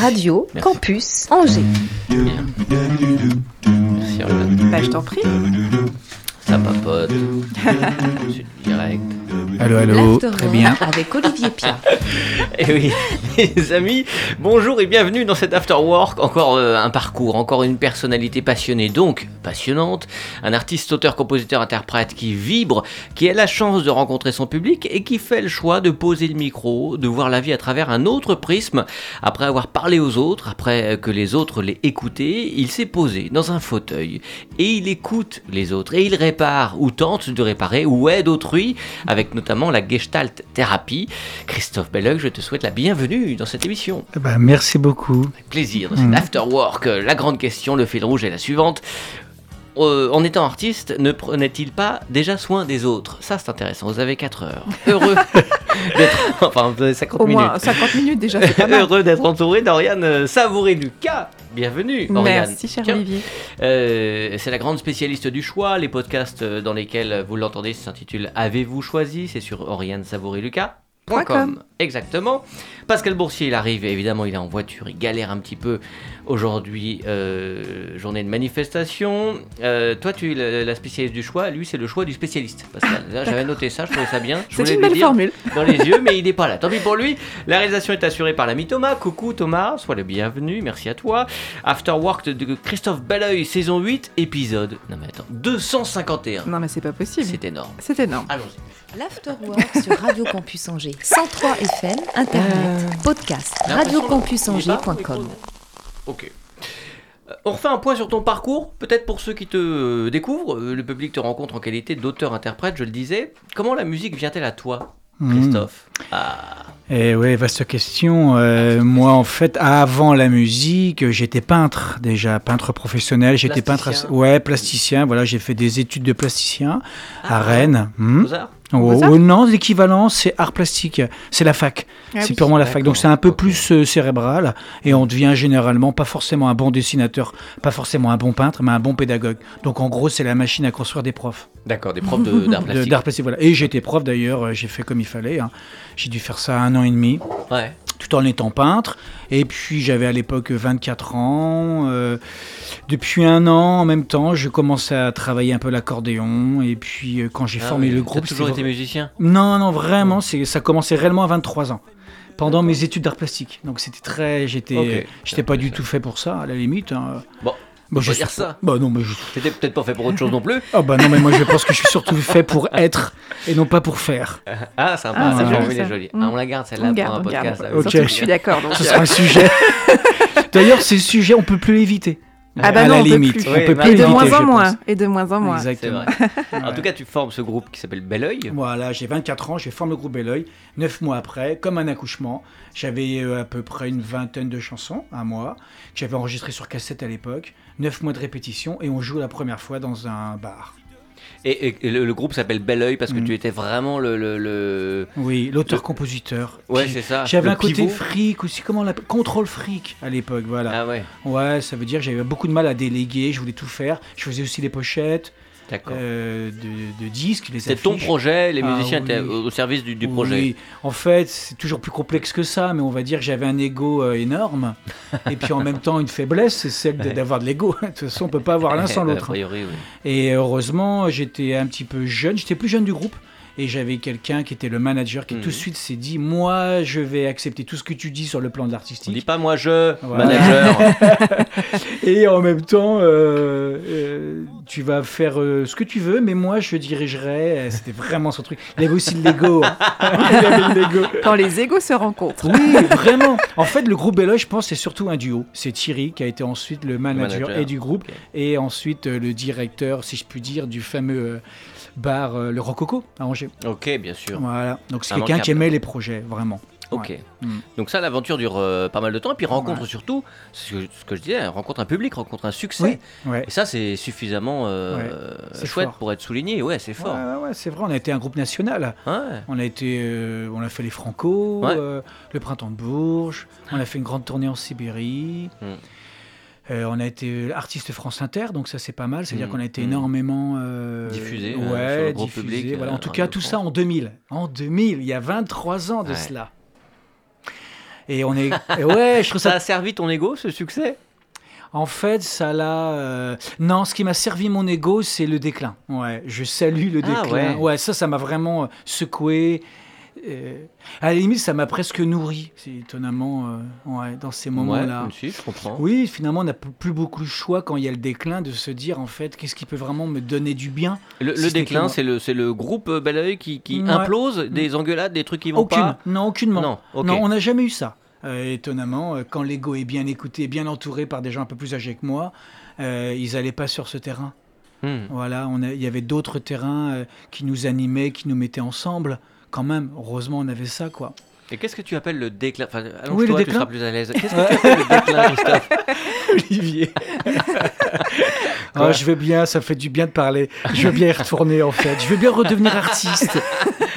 Radio Campus Angers. Bien. Merci. Bah, je t'en prie. Ça papote. Direct. Allô, allô, très bien. Avec Olivier Pia. Et oui, les amis, bonjour et bienvenue dans cet After Work. Encore euh, un parcours, encore une personnalité passionnée, donc passionnante. Un artiste, auteur, compositeur, interprète qui vibre, qui a la chance de rencontrer son public et qui fait le choix de poser le micro, de voir la vie à travers un autre prisme. Après avoir parlé aux autres, après que les autres l'aient écouté, il s'est posé dans un fauteuil et il écoute les autres et il répare ou tente de réparer ou aide autrui avec notamment la Gestalt thérapie. Christophe Belleuil, je te souhaite la bienvenue dans cette émission. Eh ben, merci beaucoup. Avec plaisir, dans Mhm. after work, euh, la grande question, le fil rouge est la suivante. Euh, en étant artiste, ne prenait-il pas déjà soin des autres? Ça, c'est intéressant. Vous avez 4 heures. Heureux d'être. Enfin, vous avez 50 Au minutes. moins 50 minutes déjà, c'est pas mal. Heureux d'être entouré d'Oriane euh, Savouré-Lucas. Bienvenue, Oriane. Merci, cher Olivier. euh, c'est la grande spécialiste du choix. Les podcasts dans lesquels vous l'entendez s'intitulent Avez-vous choisi? C'est sur Oriane Savouré Lucas. Com. Exactement. Pascal Boursier, il arrive, évidemment, il est en voiture, il galère un petit peu aujourd'hui, euh, journée de manifestation. Euh, toi, tu es la, spécialiste du choix, lui, c'est le choix du spécialiste. Pascal, j'avais noté ça, je trouvais ça bien. Je voulais une lui belle dire formule. dans les yeux, mais il n'est pas là. Tant pis pour lui. La réalisation est assurée par l'ami Thomas. Coucou Thomas, sois le bienvenu, merci à toi. After Work de Christophe Belleuil, saison 8, épisode. Non mais attends, 251. Non, mais c'est pas possible. C'est énorme. C'est énorme. Allons-y. L'Afterwork sur Radio Campus Angers. 103 FM, Internet, podcast, est pas, radiocampusangers.com. Ok. Euh, On refait un point sur ton parcours, peut-être pour ceux qui te euh, découvrent. Euh, Le public te rencontre en qualité d'auteur-interprète, je le disais. Comment la musique vient-elle à toi, Christophe? Ah, Et ouais, vaste question. Euh, moi, en fait, avant la musique, j'étais peintre déjà, peintre professionnel. J'étais peintre, ouais, plasticien. Voilà, j'ai fait des études de plasticien à Ah. Rennes. Hmm. Oh, oh, non, l'équivalent, c'est art plastique. C'est la fac. Ah c'est oui. purement la fac. Donc c'est un peu plus euh, cérébral. Et on devient généralement pas forcément un bon dessinateur, pas forcément un bon peintre, mais un bon pédagogue. Donc en gros, c'est la machine à construire des profs. D'accord, des profs d'art De- plastique. D'art plastique, voilà. Et j'étais prof d'ailleurs, euh, j'ai fait comme il fallait. hein. J'ai dû faire ça un an et demi, Ouais. Tout en étant peintre. Et puis j'avais à l'époque 24 ans. euh, depuis un an, en même temps, je commençais à travailler un peu l'accordéon. Et puis euh, quand j'ai Ah formé oui, le groupe, toujours été musicien? Non, non, vraiment, c'est, ça commençait réellement à 23 ans. Pendant mes études d'art plastique. Donc c'était très. J'étais pas du tout fait pour ça, à la limite. hein. Bon, Bah, je va suis dire ça. Bah non, mais je... T'étais peut-être pas fait pour autre chose non plus. Ah bah non, mais moi je pense que je suis surtout fait pour être et non pas pour faire. Ah, sympa, Ah, ça c'est joli, est ça. jolie. Mm. Ah, on la garde celle-là On pour garde, un podcast. garde. là, Ok. Surtout que je suis d'accord. donc, Ce euh, sera un sujet. D'ailleurs, ces sujets, on peut plus l'éviter. Ah bah à non, la on peut limite. plus. On peut plus Et de moins je en moins. Et de moins en moins. Exactement. vrai. En tout cas, tu formes ce groupe qui s'appelle Belleuil. Voilà, j'ai 24 ans, j'ai formé le groupe Belleuil. Neuf mois après, comme un accouchement, j'avais euh, à peu près une vingtaine de chansons, un mois, que j'avais enregistrées sur cassette à l'époque. Neuf mois de répétition et on joue la première fois dans un bar. Et, et- et le, le groupe s'appelle Belleuil parce que Mm. tu étais vraiment le. le, le- Oui, l'auteur-compositeur. Ouais, c'est ça. J'avais un côté fric aussi, comment on l'appelle Contrôle fric à l'époque, voilà. Ah ouais, Ouais, ça veut dire que j'avais beaucoup de mal à déléguer, je voulais tout faire. Je faisais aussi les pochettes. Euh, de, de disques, C'était ton projet, les Ah musiciens oui. étaient au service du, du Oui, projet. en fait, c'est toujours plus complexe que ça, mais on va dire que j'avais un ego euh, énorme. et puis en même temps, une faiblesse, c'est celle d'avoir de l'ego. De toute façon, on peut pas avoir l'un sans A l'autre. oui. Et heureusement, j'étais un petit peu jeune, j'étais plus jeune du groupe. Et j'avais quelqu'un qui était le manager qui Mhm. tout de suite s'est dit Moi, je vais accepter tout ce que tu dis sur le plan de On dit l'artistique. pas moi je, Voilà. manager. Et en même temps, euh, euh, tu vas faire euh, ce que tu veux, mais moi, je dirigerai. C'était vraiment son truc. Il avait aussi de l'ego. hein. Quand les égos se rencontrent. Oui, vraiment. En fait, le groupe Belloy, je pense, c'est surtout un duo. C'est Thierry qui a été ensuite le manager, manager. et du groupe, et ensuite euh, le directeur, si je puis dire, du fameux euh, bar euh, Le Rococo à Angers. ok, bien sûr. Voilà. Donc c'est quelqu'un qui aimait les projets, vraiment. Ok. Ouais. Mm. Donc ça, l'aventure dure euh, pas mal de temps. Et puis rencontre Ouais. surtout, c'est ce que, ce que je disais, rencontre un public, rencontre un succès. Oui, ouais. Et ça, c'est suffisamment euh, chouette fort. pour être souligné. Ouais, c'est fort. ouais, ouais, c'est vrai, on a été un groupe national. Ouais. On a été, euh, on a fait les Franco, le printemps de Bourges, on a fait une grande tournée en Sibérie. Mm. Euh, on a été artiste France Inter, donc ça c'est pas mal. C'est-à-dire Mm, qu'on a été mm. énormément euh, Diffusé, euh, sur le diffusé, public, voilà. euh, En tout cas, tout ça en 2000. En 2000, il y a 23 ans de Ouais. cela. Et on est, et ouais, je trouve Ça ça. a servi ton ego, ce succès? En fait, ça l'a. euh, Non, ce qui m'a servi mon ego, c'est le déclin. Ouais, je salue le Ah, déclin. ouais. ça, ça m'a vraiment euh, secoué. Euh, à la limite, ça m'a presque nourri, c'est étonnamment, euh, ouais, dans ces moments-là. Ouais, si, je comprends. Oui, finalement, on n'a plus beaucoup de choix quand il y a le déclin de se dire, en fait, qu'est-ce qui peut vraiment me donner du bien Le, le Si déclin, c'est le, le groupe euh, Bel Oeil qui, qui Ouais. implose, des engueulades, des trucs qui vont Aucune. pas Non, aucunement. Non. Non, on n'a jamais eu ça. Euh, étonnamment, quand l'ego est bien écouté, bien entouré par des gens un peu plus âgés que moi, euh, ils n'allaient pas sur ce terrain. Hmm. Voilà, il y avait d'autres terrains qui nous animaient, qui nous mettaient ensemble. Quand même, heureusement, on avait ça, quoi. Et qu'est-ce que tu appelles le déclin Enfin, allonge-toi, Oui, le tu seras plus à l'aise. Qu'est-ce que tu appelles le déclin, Christophe Olivier. Oh, je veux bien, ça fait du bien de parler. Je veux bien y retourner en fait. Je veux bien redevenir artiste.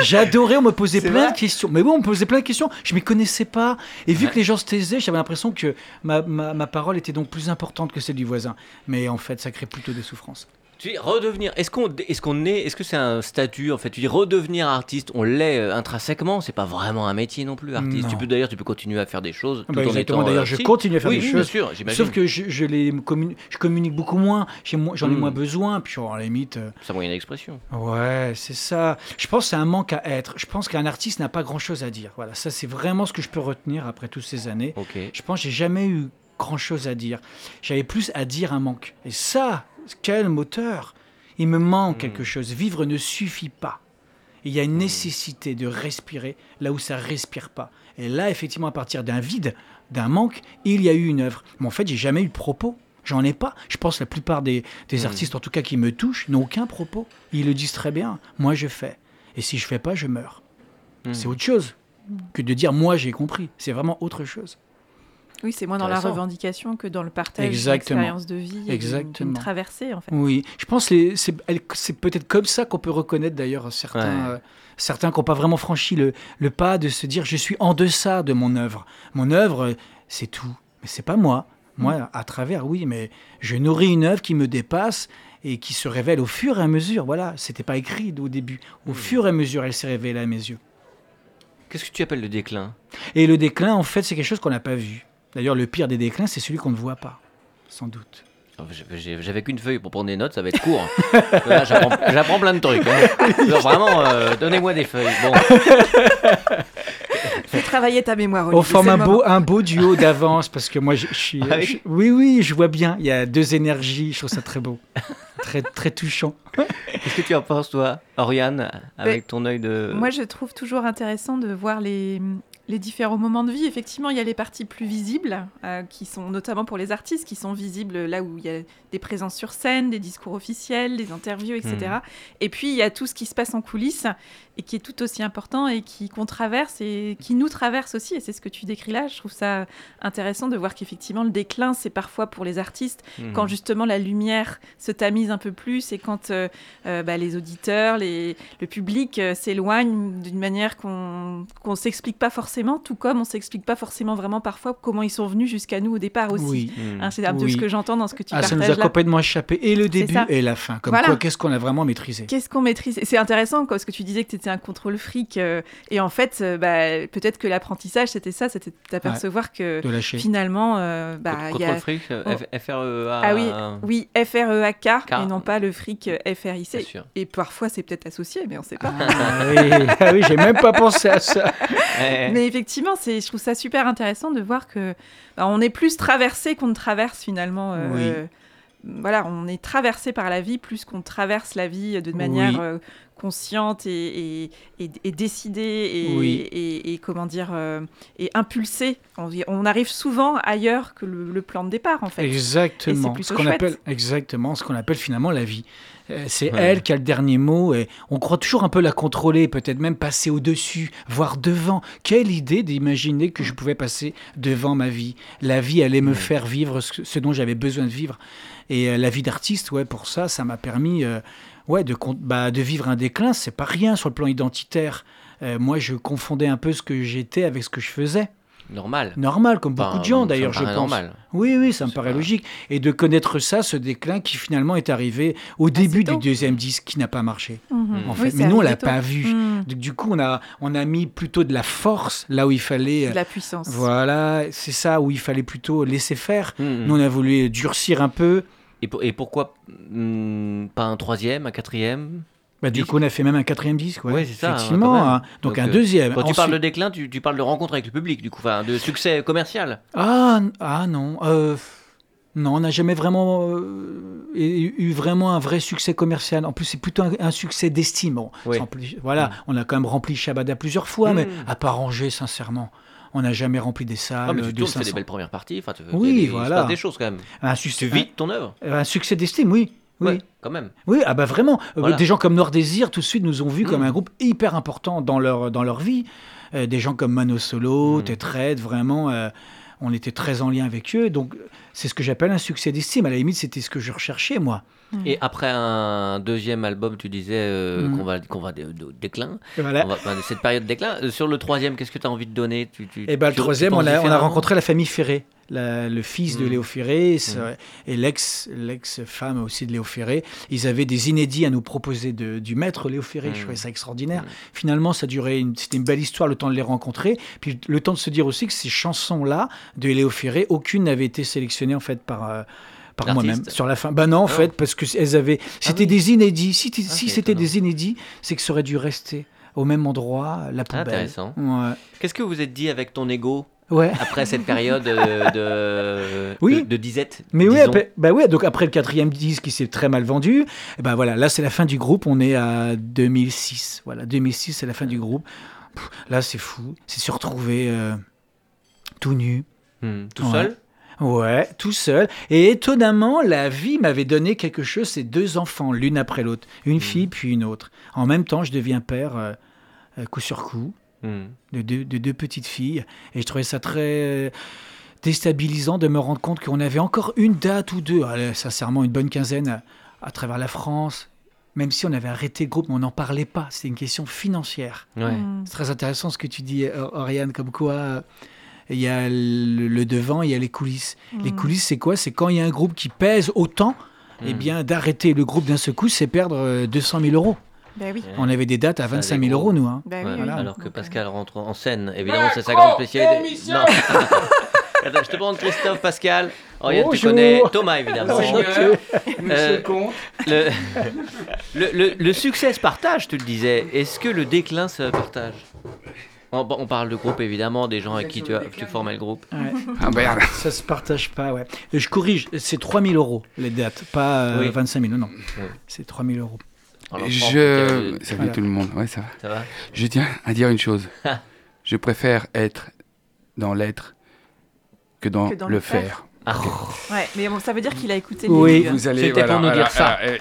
J'adorais, on me posait plein de questions. Mais bon, on me posait plein de questions. Je ne m'y connaissais pas. Et vu que les gens se taisaient, j'avais l'impression que ma, ma, ma parole était donc plus importante que celle du voisin. Mais en fait, ça crée plutôt des souffrances. Tu dis redevenir. Est-ce qu'on est, qu'on est, est-ce que c'est un statut en fait? Tu dis redevenir artiste, on l'est euh, intrinsèquement. C'est pas vraiment un métier non plus, artiste. Non. Tu peux d'ailleurs, tu peux continuer à faire des choses. Ah tout bah, en exactement. D'ailleurs, euh, je continue à faire oui, des oui, choses. Bien sûr, j'imagine. Sauf que je, je, les communi- je communique beaucoup moins. J'en ai Mm. moins besoin. Puis, à la limite. euh, C'est un moyen d'expression. Ouais, c'est ça. Je pense que c'est un manque à être. Je pense qu'un artiste n'a pas grand-chose à dire. Voilà, ça c'est vraiment ce que je peux retenir après toutes ces années. Ok. Je pense que j'ai jamais eu grand-chose à dire. J'avais plus à dire un manque. Et ça, quel moteur? Il me manque Mm. quelque chose. Vivre ne suffit pas. Il y a une nécessité de respirer là où ça respire pas. Et là, effectivement, à partir d'un vide, d'un manque, il y a eu une œuvre. Mais en fait, j'ai jamais eu de propos. J'en ai pas. Je pense que la plupart des, des Mm. artistes, en tout cas qui me touchent, n'ont aucun propos. Ils le disent très bien. Moi, je fais. Et si je fais pas, je meurs. Hmm. C'est autre chose que de dire moi j'ai compris. C'est vraiment autre chose. Oui, c'est moins dans la revendication que dans le partage d'expériences de vie et Exactement. d'une traversée, en fait. Oui, je pense que c'est peut-être comme ça qu'on peut reconnaître d'ailleurs certains, Ouais. euh, certains qui n'ont pas vraiment franchi le, le pas de se dire je suis en deçà de mon œuvre. Mon œuvre, c'est tout. Mais c'est pas moi. Moi, à travers, oui, mais je nourris une œuvre qui me dépasse et qui se révèle au fur et à mesure. Voilà, c'était pas écrit au début. Au fur et à mesure, elle s'est révélée à mes yeux. Qu'est-ce que tu appelles le déclin? Et le déclin, en fait, c'est quelque chose qu'on n'a pas vu. D'ailleurs, le pire des déclins, c'est celui qu'on ne voit pas, sans doute. Oh, J'avais qu'une feuille pour prendre des notes, ça va être court. hein. J'apprends plein de trucs. hein. Alors, vraiment, euh, donnez-moi des feuilles. Bon, Fais travailler ta mémoire, On Olivier, forme c'est un beau, moment. un beau duo d'avance parce que moi, je, je suis. Ah oui je- oui, oui, je vois bien. Il y a deux énergies. Je trouve ça très beau. très, très touchant. qu'est-ce que tu en penses, toi, Oriane, avec ton œil de. Moi, je trouve toujours intéressant de voir les, les différents moments de vie. Effectivement, il y a les parties plus visibles, euh, qui sont notamment pour les artistes, qui sont visibles là où il y a des présences sur scène, des discours officiels, des interviews, etc. Hmm. Et puis, il y a tout ce qui se passe en coulisses et qui est tout aussi important et qui qu'on traverse et qui nous traverse aussi. Et c'est ce que tu décris là. Je trouve ça intéressant de voir qu'effectivement, le déclin, c'est parfois pour les artistes Mhm. quand justement la lumière se tamise un peu plus et quand euh, euh, bah, les auditeurs, les, le public euh, s'éloignent d'une manière qu'on qu'on s'explique pas forcément, tout comme on s'explique pas forcément vraiment parfois comment ils sont venus jusqu'à nous au départ aussi. Oui. Hein, c'est un peu Oui. ce que j'entends dans ce que tu Ah, ça nous a là. complètement échappé. Et le début et la fin. Comme Voilà. quoi, qu'est-ce qu'on a vraiment maîtrisé? Qu'est-ce qu'on maîtrise C'est intéressant quoi, parce que tu disais que tu un contrôle fric. euh, et en fait, euh, bah, peut-être que l'apprentissage, c'était ça, c'était d'apercevoir que de lâcher. finalement, euh, bah, il y a... fric, euh, Oh. F- FREA. Ah oui, oui, F-R-E-A-K, K. et non pas le fric euh, Bien F-R-I-C. sûr. Et parfois, c'est peut-être associé, mais on sait pas. Ah oui, ah oui j'ai même pas pensé à ça. Mais effectivement, c'est, je trouve ça super intéressant de voir que bah, on est plus traversé qu'on ne traverse finalement. euh, Voilà, on est traversé par la vie plus qu'on traverse la vie de manière Oui. euh, consciente et, et, et- et décidée et, Oui. et, et comment dire euh, et impulsée. On, on arrive souvent ailleurs que le, le plan de départ en fait. Exactement. Ce qu'on chouette. appelle exactement ce qu'on appelle finalement la vie. Euh, C'est Ouais. elle qui a le dernier mot et on croit toujours un peu la contrôler, peut-être même passer au-dessus, voire devant. Quelle idée d'imaginer que je pouvais passer devant ma vie. La vie allait me Ouais. faire vivre ce, ce dont j'avais besoin de vivre. Et euh, la vie d'artiste, ouais, pour ça, ça m'a permis euh, ouais, de, bah, de vivre un déclin. C'est pas rien sur le plan identitaire. Euh, moi, je confondais un peu ce que j'étais avec ce que je faisais. Normal. Normal, comme beaucoup Enfin, de gens d'ailleurs, je pense. normal. Oui, oui, ça me paraît pas- logique. Et de connaître ça, ce déclin qui finalement est arrivé au début du deuxième disque qui n'a pas marché. Mhm. En fait. Mais nous, on l'a pas vu. Mhm. Du coup, on a, on a mis plutôt de la force là où il fallait. De la puissance. Voilà, c'est ça, où il fallait plutôt laisser faire. Mhm. Nous, on a voulu durcir un peu. Et, pour- et pourquoi hmm, pas un troisième, un quatrième? Bah, du coup, on a fait même un quatrième disque. Ouais, Ouais, c'est ça, Effectivement. hein. Donc, Donc, un euh, deuxième. Quand tu parles de déclin, tu, tu parles de rencontre avec le public, du coup, enfin, de succès commercial. Ah, ah non. euh, non, on n'a jamais vraiment euh, eu vraiment un vrai succès commercial. En plus, c'est plutôt un, un succès d'estime. Bon, Oui. voilà, on a quand même rempli Shabada plusieurs fois, mais Mm. à part Angers, sincèrement, on n'a jamais rempli des salles Ah, mais tu de tournes, tu fais 500. des belles premières parties. Enfin, tu, Oui, des- voilà. des choses quand même. Un Tu succès, vis ton œuvre. un, succès d'estime, oui. Oui. Ouais, quand même. Oui, ah bah vraiment. Euh, Voilà. Des gens comme Noir Désir, tout de suite, nous ont vus comme Mm. un groupe hyper important dans leur, dans leur vie. Euh, des gens comme Mano Solo, Mm. Tetred, vraiment, euh, on était très en lien avec eux. Donc, c'est ce que j'appelle un succès d'estime. À la limite, c'était ce que je recherchais, moi. Et après un deuxième album, tu disais euh, Mhm. qu'on va, qu'on va de, de- déclin. Voilà. On va, enfin, cette période de déclin. Euh, Sur le troisième, qu'est-ce que tu as envie de donner? Tu, tu- Et ben, le tu- troisième, on a, on a différemment rencontré la famille Ferré, la- le fils de Mm. Léo Ferré et, sa- et l'ex, l'ex-femme aussi de Léo Ferré. Ils avaient des inédits à nous proposer de- du maître Léo Ferré. Mm. Je trouvais ça extraordinaire. Mm. Finalement, ça durait, c'était une belle histoire, le temps de les rencontrer. Puis le temps de se dire aussi que ces chansons-là de Léo Ferré, aucune n'avait été sélectionnée en fait par. euh, par moi-même sur la fin. Bah non, en Non. fait, parce que elles avaient. C'était oui. des inédits. Si, Ah, si c'était des inédits, c'est que ça aurait dû rester au même endroit, la poubelle. Intéressant. Ouais. Qu'est-ce que vous êtes dit avec ton ego Ouais. après cette période euh, de, Oui. de, de disette Mais oui, après- bah ouais, donc après le quatrième disque qui s'est très mal vendu, et ben voilà, là c'est la fin du groupe, on est à 2006. Voilà, 2006 c'est la fin du groupe. Pff, là c'est fou, c'est se retrouver euh, tout nu. Hmm, tout Ouais. seul Ouais, tout seul. Et étonnamment, la vie m'avait donné quelque chose, c'est deux enfants, l'une après l'autre. Une fille puis une autre. En même temps, je deviens père euh, euh, coup sur coup Hmm. de deux, de deux petites filles. Et je trouvais ça très euh, déstabilisant de me rendre compte qu'on avait encore une date ou deux, allez, sincèrement une bonne quinzaine à, à travers la France. Même si on avait arrêté le groupe, mais on n'en parlait pas. C'était une question financière. Ouais. Mhm. C'est très intéressant ce que tu dis, Oriane, comme quoi euh, il y a le, le devant, il y a les coulisses. Les Mhm. coulisses, c'est quoi? C'est quand il y a un groupe qui pèse autant, eh Hmm. bien, d'arrêter le groupe d'un seul coup, c'est perdre euh, 200 000 euros. Bah oui. On avait des dates à Ça, 25 les 000 gros. euros, nous. hein. Bah oui. Alors que Pascal euh, rentre en scène, évidemment, c'est sa grande spécialité. Non. Attends, je te demande Christophe, Pascal. Oriane, tu Bonjour. connais Thomas, évidemment. Enchanté. Euh, le, le, le- le succès se partage, tu le disais. Est-ce que le déclin se partage? On, on parle de groupe, évidemment, des gens avec qui tu, as, tu formais le groupe. Ouais. Ah merde. Ça se partage pas, ouais. Et je corrige, c'est 3 000 euros les dates, pas euh, Oui. 25 000, non. Oui. C'est 3 000 euros. Je. euh, Salut Voilà. tout le monde. Ouais, ça va. Ça va Je tiens à dire une chose. Je préfère être dans l'être que dans, Que dans le le faire. faire. Ah, Ouais, mais bon, ça veut dire qu'il a écouté Oui. les Vous allez. C'était pour nous dire ça, euh,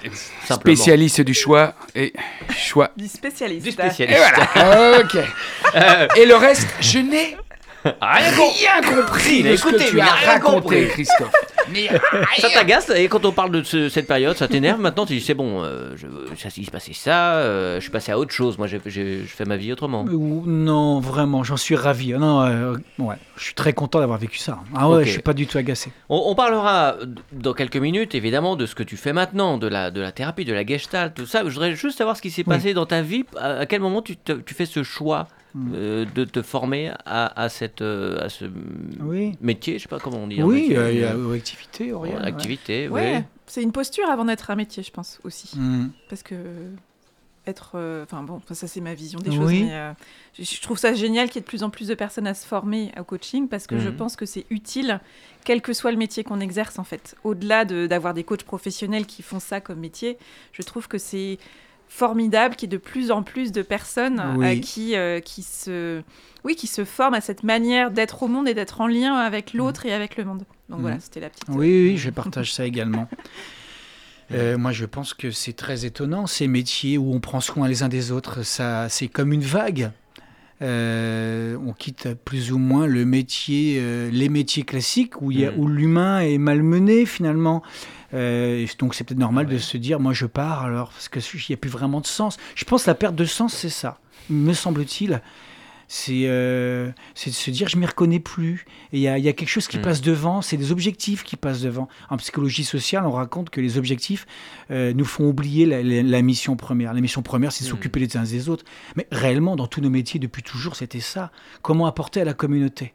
spécialiste du choix et choix. du spécialiste. Du Et spécialiste. voilà. ok. Euh, Et le reste, je n'ai rien compris. rien de ce que tu as rien raconté, compris. Christophe. Mais Ça t'agace et quand on parle de ce- cette période, ça t'énerve. Maintenant, tu dis c'est bon, euh, je, ça, il se passait ça, euh, je suis passé à autre chose. Moi, j'ai- j'ai- je fais ma vie autrement. Ou- Non, vraiment, j'en suis ravi. Non, euh, ouais, je suis très content d'avoir vécu ça. Ah ouais, Ok. je suis pas du tout agacé. On, on parlera d- dans quelques minutes, évidemment, de ce que tu fais maintenant, de la, de la thérapie, de la gestalt, tout ça. Je voudrais juste savoir ce qui s'est Oui. passé dans ta vie. À, à quel moment tu, te- tu fais ce choix? Euh, de te former à, à cette, euh, à ce Oui. métier Je sais pas comment on dit. Oui, métier, euh, il y a euh, activité, Aurélien. ouais. activité, Ouais, oui. c'est une posture avant d'être un métier, je pense aussi. Mm. Parce que être, euh, enfin bon, ça c'est ma vision des Oui. choses, mais euh, je, trouve ça génial qu'il y ait de plus en plus de personnes à se former au coaching parce que je Mhm. pense que c'est utile, quel que soit le métier qu'on exerce en fait. Au-delà de- d'avoir des coachs professionnels qui font ça comme métier, je trouve que c'est formidable qu'il y ait de plus en plus de personnes Oui. euh, qui, euh, qui, se, oui, qui se forment à cette manière d'être au monde et d'être en lien avec l'autre et avec le monde. Donc voilà, c'était la petite. Oui, oui, je partage ça également. Euh, moi, je pense que c'est très étonnant, ces métiers où on prend soin les uns des autres. Ça, c'est comme une vague. Euh, on quitte plus ou moins le métier, euh, les métiers classiques où, il y a- Mm. où l'humain est malmené finalement. Euh, donc c'est peut-être normal Ouais. de se dire, moi je pars alors parce que il n'y a plus vraiment de sens. Je pense que la perte de sens, c'est ça, me semble-t-il. C'est euh, de se dire je m'y reconnais plus. Il y y a quelque chose qui Mm. passe devant, c'est des objectifs qui passent devant. En psychologie sociale, on raconte que les objectifs euh, nous font oublier la, la- la mission première. La mission première, c'est de Mm. s'occuper les uns des autres. Mais réellement, dans tous nos métiers, depuis toujours, c'était ça. Comment apporter à la communauté?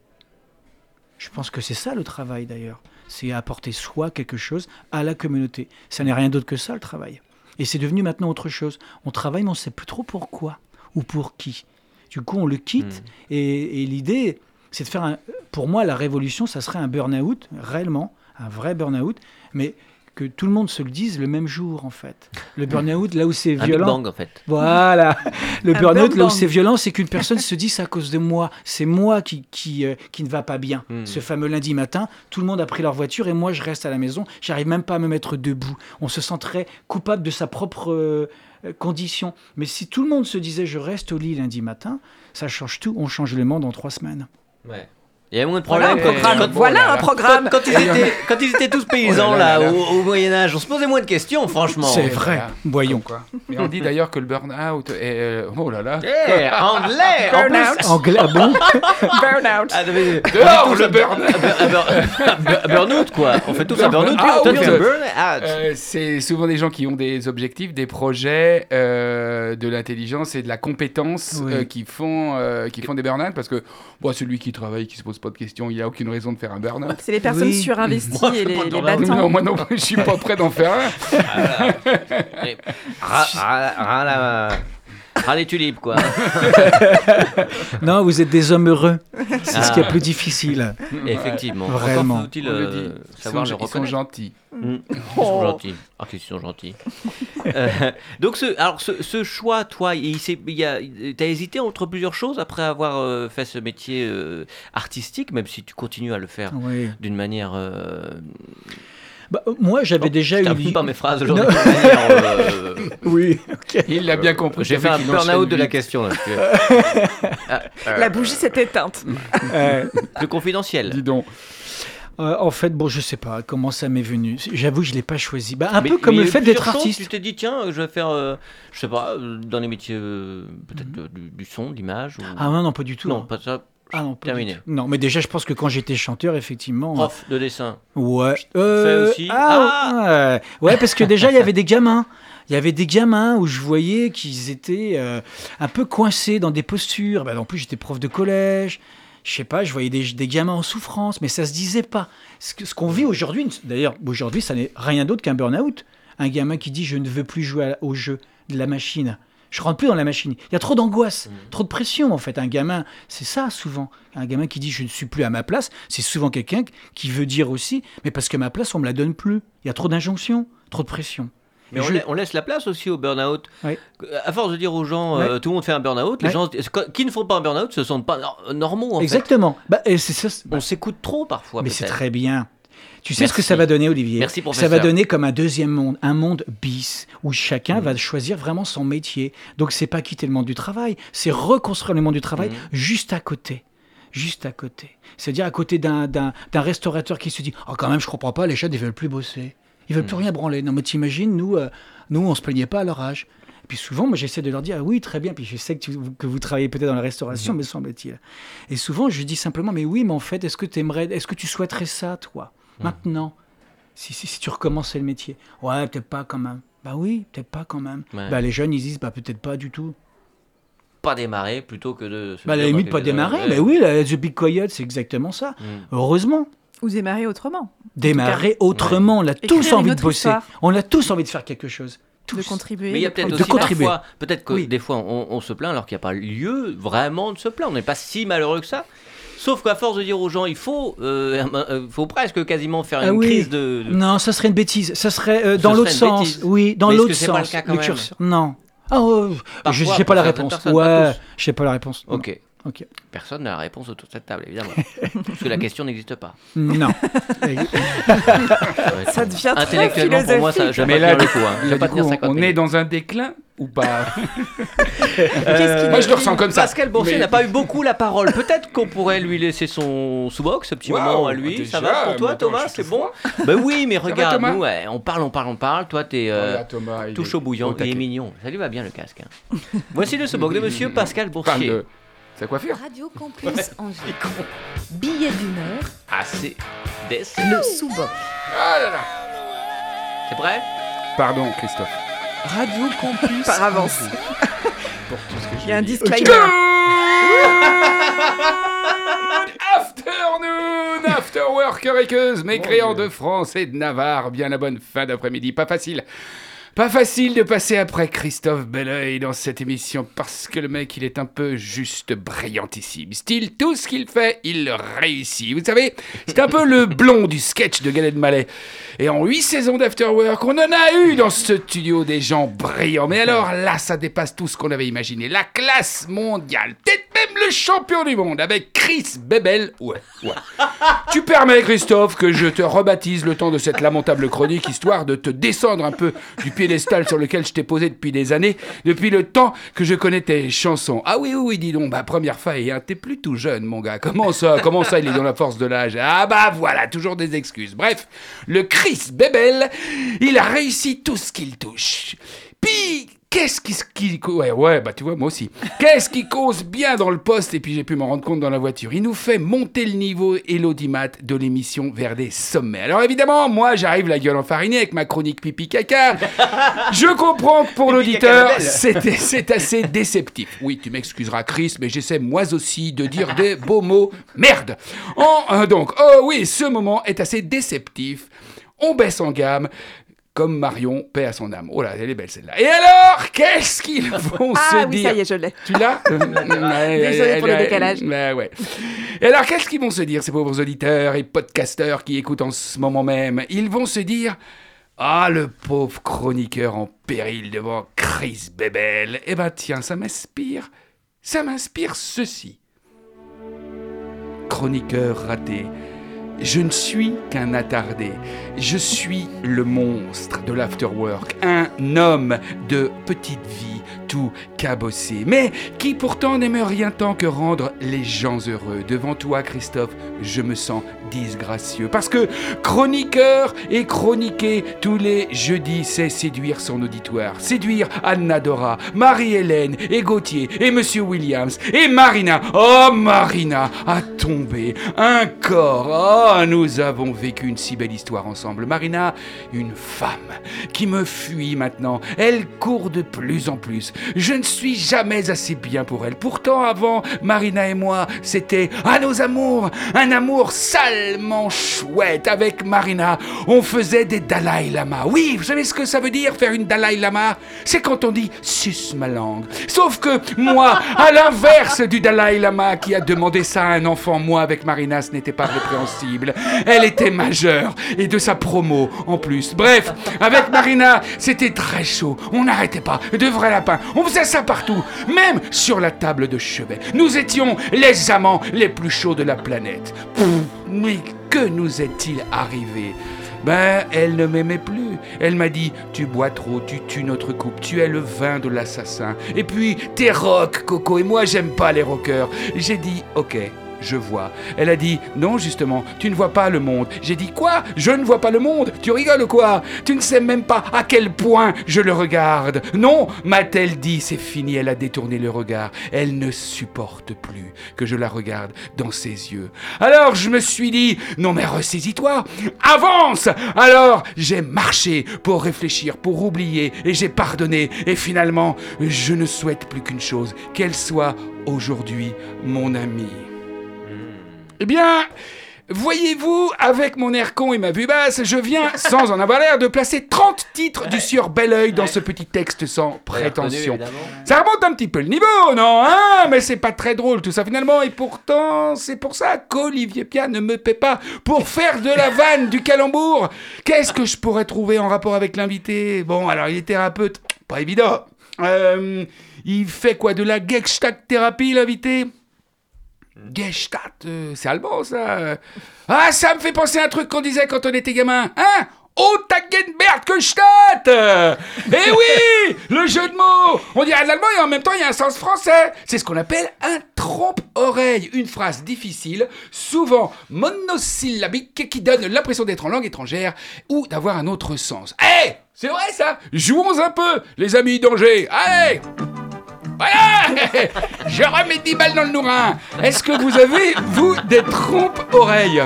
Je pense que c'est ça le travail d'ailleurs. C'est apporter soi quelque chose à la communauté. Ça n'est rien d'autre que ça le travail. Et c'est devenu maintenant autre chose. On travaille, mais on ne sait plus trop pourquoi ou pour qui. Du coup, on le quitte. Et, et l'idée, c'est de faire un. Pour moi, la révolution, ça serait un burn-out, réellement, un vrai burn-out, mais que tout le monde se le dise le même jour, en fait. Le burn-out, là où c'est Un Big violent. Bang en fait. Voilà. Le Un burn-out, burn là où c'est violent, c'est qu'une personne se dit c'est à cause de moi. C'est moi qui, qui, euh, qui ne va pas bien. Hmm. Ce fameux lundi matin, tout le monde a pris leur voiture et moi je reste à la maison. J'arrive même pas à me mettre debout. On se sentirait coupable de sa propre euh, euh, condition. Mais si tout le monde se disait je reste au lit lundi matin, ça change tout. On change le monde en trois semaines. Il y a moins de Voilà un problèmes. programme. Quand- voilà là un programme. Quand, quand ils étaient, quand ils étaient tous paysans Oh là là, là là. au, Moyen Âge, on se posait moins de questions, franchement. C'est vrai. voilà. Voyons. Quoi. Mais on dit d'ailleurs que le burn-out est. euh, Oh là là. Eh, anglais. Burnout. Anglais, ah bon Burnout. Ah, Dehors, le burn. burn-out quoi. On fait tous un burn-out. Ah, oui, oui. burn-out. Euh, c'est souvent des gens qui ont des objectifs, des projets, euh, de l'intelligence et de la compétence Oui. euh, qui, font, euh, qui font des burn-out parce que bon, celui qui travaille, qui se pose pas de questions, il a aucune raison de faire un burn-out. C'est les personnes Oui. surinvesties Moi, et les, les battants. Non, moi non plus, je suis pas prêt d'en faire un. Et- Ras les tulipes quoi. Non, vous êtes des hommes heureux. C'est ce qui est Ah. plus difficile. Effectivement. Vraiment. Encore faut-il On le euh, savoir le sont, ils sont gentils. Mm. Ils sont gentils. Ah, qu'ils sont gentils. Euh, donc, ce, alors, ce, ce choix, toi, il, s'est- il y a, t'as hésité entre plusieurs choses après avoir euh, fait ce métier euh, artistique, même si tu continues à le faire Oui. d'une manière. Euh, Bah, euh, moi, j'avais oh, déjà je eu. l'i- pas mes phrases aujourd'hui. Euh, Oui. Il l'a bien compris. J'ai fait un burn-out de la question. Là, parce que- La bougie s'est éteinte. Euh, plus confidentiel. Dis donc. euh, en fait, bon, je sais pas comment ça m'est venu. J'avoue, je l'ai pas choisi. Bah, un Mais- peu comme le fait d'être artiste. Tu t'es dit, tiens, je vais faire, euh, je sais pas, euh, dans les métiers euh, peut-être Mhm. euh, du, du son, de l'image. Ou... Ah non, non, pas du tout. non, hein. pas ça. Ah non, terminé. Non, mais déjà, je pense que quand j'étais chanteur, effectivement. Prof de dessin. Ouais. Euh, aussi. Ah, ouais. Ouais, parce que déjà, il y avait des gamins. Il y avait des gamins où je voyais qu'ils étaient euh, un peu coincés dans des postures. Bah, en plus, j'étais prof de collège. Je sais pas, je voyais des, des gamins en souffrance, mais ça se disait pas. Ce qu'on vit aujourd'hui, d'ailleurs, aujourd'hui, ça n'est rien d'autre qu'un burn-out. Un gamin qui dit Je ne veux plus jouer à- au jeu de la machine. Je rentre plus dans la machine. Il y a trop d'angoisse, trop de pression en fait. Un gamin, c'est ça souvent. Un gamin qui dit je ne suis plus à ma place, c'est souvent quelqu'un qui veut dire aussi, mais parce que ma place on me la donne plus. Il y a trop d'injonctions, trop de pression. Mais on, je- la- on laisse la place aussi au burn-out. À force de dire aux gens, euh, tout le monde fait un burn-out, les gens qui ne font pas un burn-out se sentent pas nor- normaux en Exactement. Bah, et ça. fait. On s'écoute trop parfois. mais c'est très bien. Tu sais ce que ça va donner, Olivier Merci, Ça professeur. va donner comme un deuxième monde, un monde bis, où chacun va choisir vraiment son métier. Donc c'est pas quitter le monde du travail, c'est reconstruire le monde du travail Mhm. juste à côté. Juste à côté. C'est-à-dire à côté d'un, d'un, d'un restaurateur qui se dit Oh, quand même, je comprends pas, les chefs, ils veulent plus bosser. Ils veulent plus Mhm. rien branler. Non, mais t'imagines, nous, euh, nous, on se plaignait pas à leur âge. Et puis souvent, moi, j'essaie de leur dire Ah oui, très bien. Puis je sais que, tu- que vous travaillez peut-être dans la restauration, me semble-t-il. Et souvent, je dis simplement Mais oui, mais en fait, est-ce que, t'aimerais, est-ce que tu souhaiterais ça, toi, maintenant si, si, si tu recommençais le métier Ouais, peut-être pas quand même. Bah oui, peut-être pas quand même. Ouais. Bah les jeunes, ils disent Bah peut-être pas du tout. Pas démarrer plutôt que de. se Bah à la limite, pas démarrer. Mais oui, la, The Big Coyote, c'est exactement ça. Mm. Heureusement. Ou démarrer autrement. Démarrer autrement. On a tous Écrire envie de bosser. histoire. On a tous envie de faire quelque chose. De contribuer. Mais il y a peut-être aussi contribuer. parfois, peut-être que Oui. des fois on, on se plaint alors qu'il n'y a pas lieu vraiment de se plaindre. On n'est pas si malheureux que ça. Sauf qu'à force de dire aux gens, il faut, euh, euh, faut presque quasiment faire Ah une oui. crise de. de- Non, ça serait une bêtise. Ça serait euh, dans l'autre sens. Oui, dans l'autre pas le sens. cas quand Le même curseur- Non. Ah, oh, Parfois, je sais pas la réponse. pas Ouais, je sais pas la réponse. Ok. Personne n'a la réponse autour de cette table, évidemment. Parce que la question n'existe pas. Non. Ça devient très Intellectuellement, pour moi, ça, je vais pas là, tenir le coup. Hein. Je Là, vais pas du tenir coup, 50 on est dans un déclin ou pas Euh, Moi, je le ressens comme ça. Pascal Boursier Mais- n'a pas eu beaucoup la parole. Peut-être qu'on pourrait lui laisser son sous-box, ce petit moment à lui. déjà, ça va pour toi, Thomas C'est bon. Bah oui, mais regarde, nous, ouais, on parle, on parle, on parle. Toi, t'es euh, Voilà, Thomas, il tout chaud bouillant. Il est mignon. Ça lui va bien le casque. hein. Voici le sous-box de monsieur Pascal Boursier. Sa coiffure. Radio Campus Angers. Billet d'humeur, Assez des. le sous-boc. Ah là là. C'est prêt Pardon, Christophe. Radio Campus. Par avance. Pour tout ce que Il y a un disclaimer. Afternoon, after worker équeuse, mécréants de France et de Navarre, bien la bonne fin d'après-midi, pas facile. Pas facile de passer après Christophe Belleuil dans cette émission parce que le mec il est un peu juste brillantissime. Style, tout ce qu'il fait, il réussit. Vous savez, c'est un peu le blond du sketch de Galen Mallet. Et en huit saisons d'Afterwork, on en a eu dans ce studio des gens brillants. Mais alors là, ça dépasse tout ce qu'on avait imaginé. La classe mondiale, peut-être même le champion du monde avec Chris Bebel. Ouais, ouais. Tu permets, Christophe, que je te rebaptise le temps de cette lamentable chronique, histoire de te descendre un peu du piédestal sur lequel je t'ai posé depuis des années, depuis le temps que je connais tes chansons. Ah oui, oui, oui, dis donc, bah première faille, hein, t'es plus tout jeune, mon gars. Comment ça, comment ça, il est dans la force de l'âge? Ah bah voilà, toujours des excuses. Bref, le Chris Bebel, il a réussi tout ce qu'il touche. Puis, qu'est-ce qui, qui- Ouais, ouais, bah tu vois, moi aussi. Qu'est-ce qui cause bien dans le poste, et puis j'ai pu m'en rendre compte dans la voiture. Il nous fait monter le niveau et l'audimat de l'émission vers des sommets. Alors évidemment, moi j'arrive la gueule enfarinée avec ma chronique pipi caca. Je comprends que pour l'auditeur, c'est c'est assez déceptif. Oui, tu m'excuseras, Chris, mais j'essaie moi aussi de dire des beaux mots. Merde. En, euh, donc, oh oui, ce moment est assez déceptif. On baisse en gamme. Comme Marion, paix à son âme. Oh là, elle est belle celle-là. Et alors, qu'est-ce qu'ils vont Ah se oui, dire ça y est, je l'ai. tu l'as Désolé pour le décalage. Ouais, ouais. Et alors, qu'est-ce qu'ils vont se dire, ces pauvres auditeurs et podcasteurs qui écoutent en ce moment même? Ils vont se dire Ah, le pauvre chroniqueur en péril devant Chris Bebel. Eh ben, tiens, ça m'inspire. Ça m'inspire ceci. Chroniqueur raté. Je ne suis qu'un attardé. Je suis le monstre de l'afterwork, un homme de petite vie, tout cabossé, mais qui pourtant n'aime rien tant que rendre les gens heureux. Devant toi, Christophe, je me sens disgracieux. Parce que chroniqueur et chroniquer tous les jeudis, c'est séduire son auditoire. Séduire Anna Dora, Marie-Hélène et Gauthier et Monsieur Williams et Marina. Oh, Marina a tombé un corps. Oh, nous avons vécu une si belle histoire ensemble. Marina, une femme qui me fuit maintenant. Elle court de plus en plus. Je ne suis jamais assez bien pour elle. Pourtant, avant, Marina et moi, c'était à nos amours, un amour salement chouette. Avec Marina, on faisait des Dalai Lama. Oui, vous savez ce que ça veut dire faire une Dalai Lama? C'est quand on dit suce ma langue. Sauf que moi, à l'inverse du Dalai Lama qui a demandé ça à un enfant, moi avec Marina, ce n'était pas répréhensible. Elle était majeure et de sa promo en plus. Bref, avec Marina, c'était très chaud. On n'arrêtait pas. De vrais lapins. On faisait ça partout. Même sur la table de chevet. Nous étions les amants les plus chauds de la planète. Que nous est-il arrivé? Ben, elle ne m'aimait plus. Elle m'a dit Tu bois trop, tu tues notre couple, tu es le vin de l'assassin. Et puis, t'es rock, Coco, et moi, j'aime pas les rockers. J'ai dit Ok. Je vois. Elle a dit Non, justement, tu ne vois pas le monde. J'ai dit Quoi? Je ne vois pas le monde Tu rigoles quoi? Tu ne sais même pas à quel point je le regarde. Non, m'a-t-elle dit C'est fini, elle a détourné le regard. Elle ne supporte plus que je la regarde dans ses yeux. Alors je me suis dit Non, mais ressaisis-toi Avance Alors j'ai marché pour réfléchir, pour oublier, et j'ai pardonné. Et finalement, je ne souhaite plus qu'une chose qu'elle soit aujourd'hui mon amie. Eh bien, voyez-vous, avec mon air con et ma vue basse, je viens, sans en avoir l'air, de placer 30 titres du sieur Belleuil dans ce petit texte sans prétention. Ça remonte un petit peu le niveau, non hein Mais c'est pas très drôle tout ça finalement, et pourtant, c'est pour ça qu'Olivier Pia ne me paie pas pour faire de la vanne, du calembour. Qu'est-ce que je pourrais trouver en rapport avec l'invité? Bon, alors il est thérapeute, pas évident. Euh, il fait quoi De la Gestalt thérapie, l'invité? Gestalt, euh, c'est allemand ça. Ah, ça me fait penser à un truc qu'on disait quand on était gamin. Hein? Tagenberg Gestalt Eh oui Le jeu de mots On dirait l'allemand et en même temps il y a un sens français. C'est ce qu'on appelle un trompe-oreille. Une phrase difficile, souvent monosyllabique, qui donne l'impression d'être en langue étrangère ou d'avoir un autre sens. Eh C'est vrai ça Jouons un peu, les amis d'Angers Allez Voilà Je remets 10 balles dans le nourrin. Est-ce que vous avez, vous, des trompes-oreilles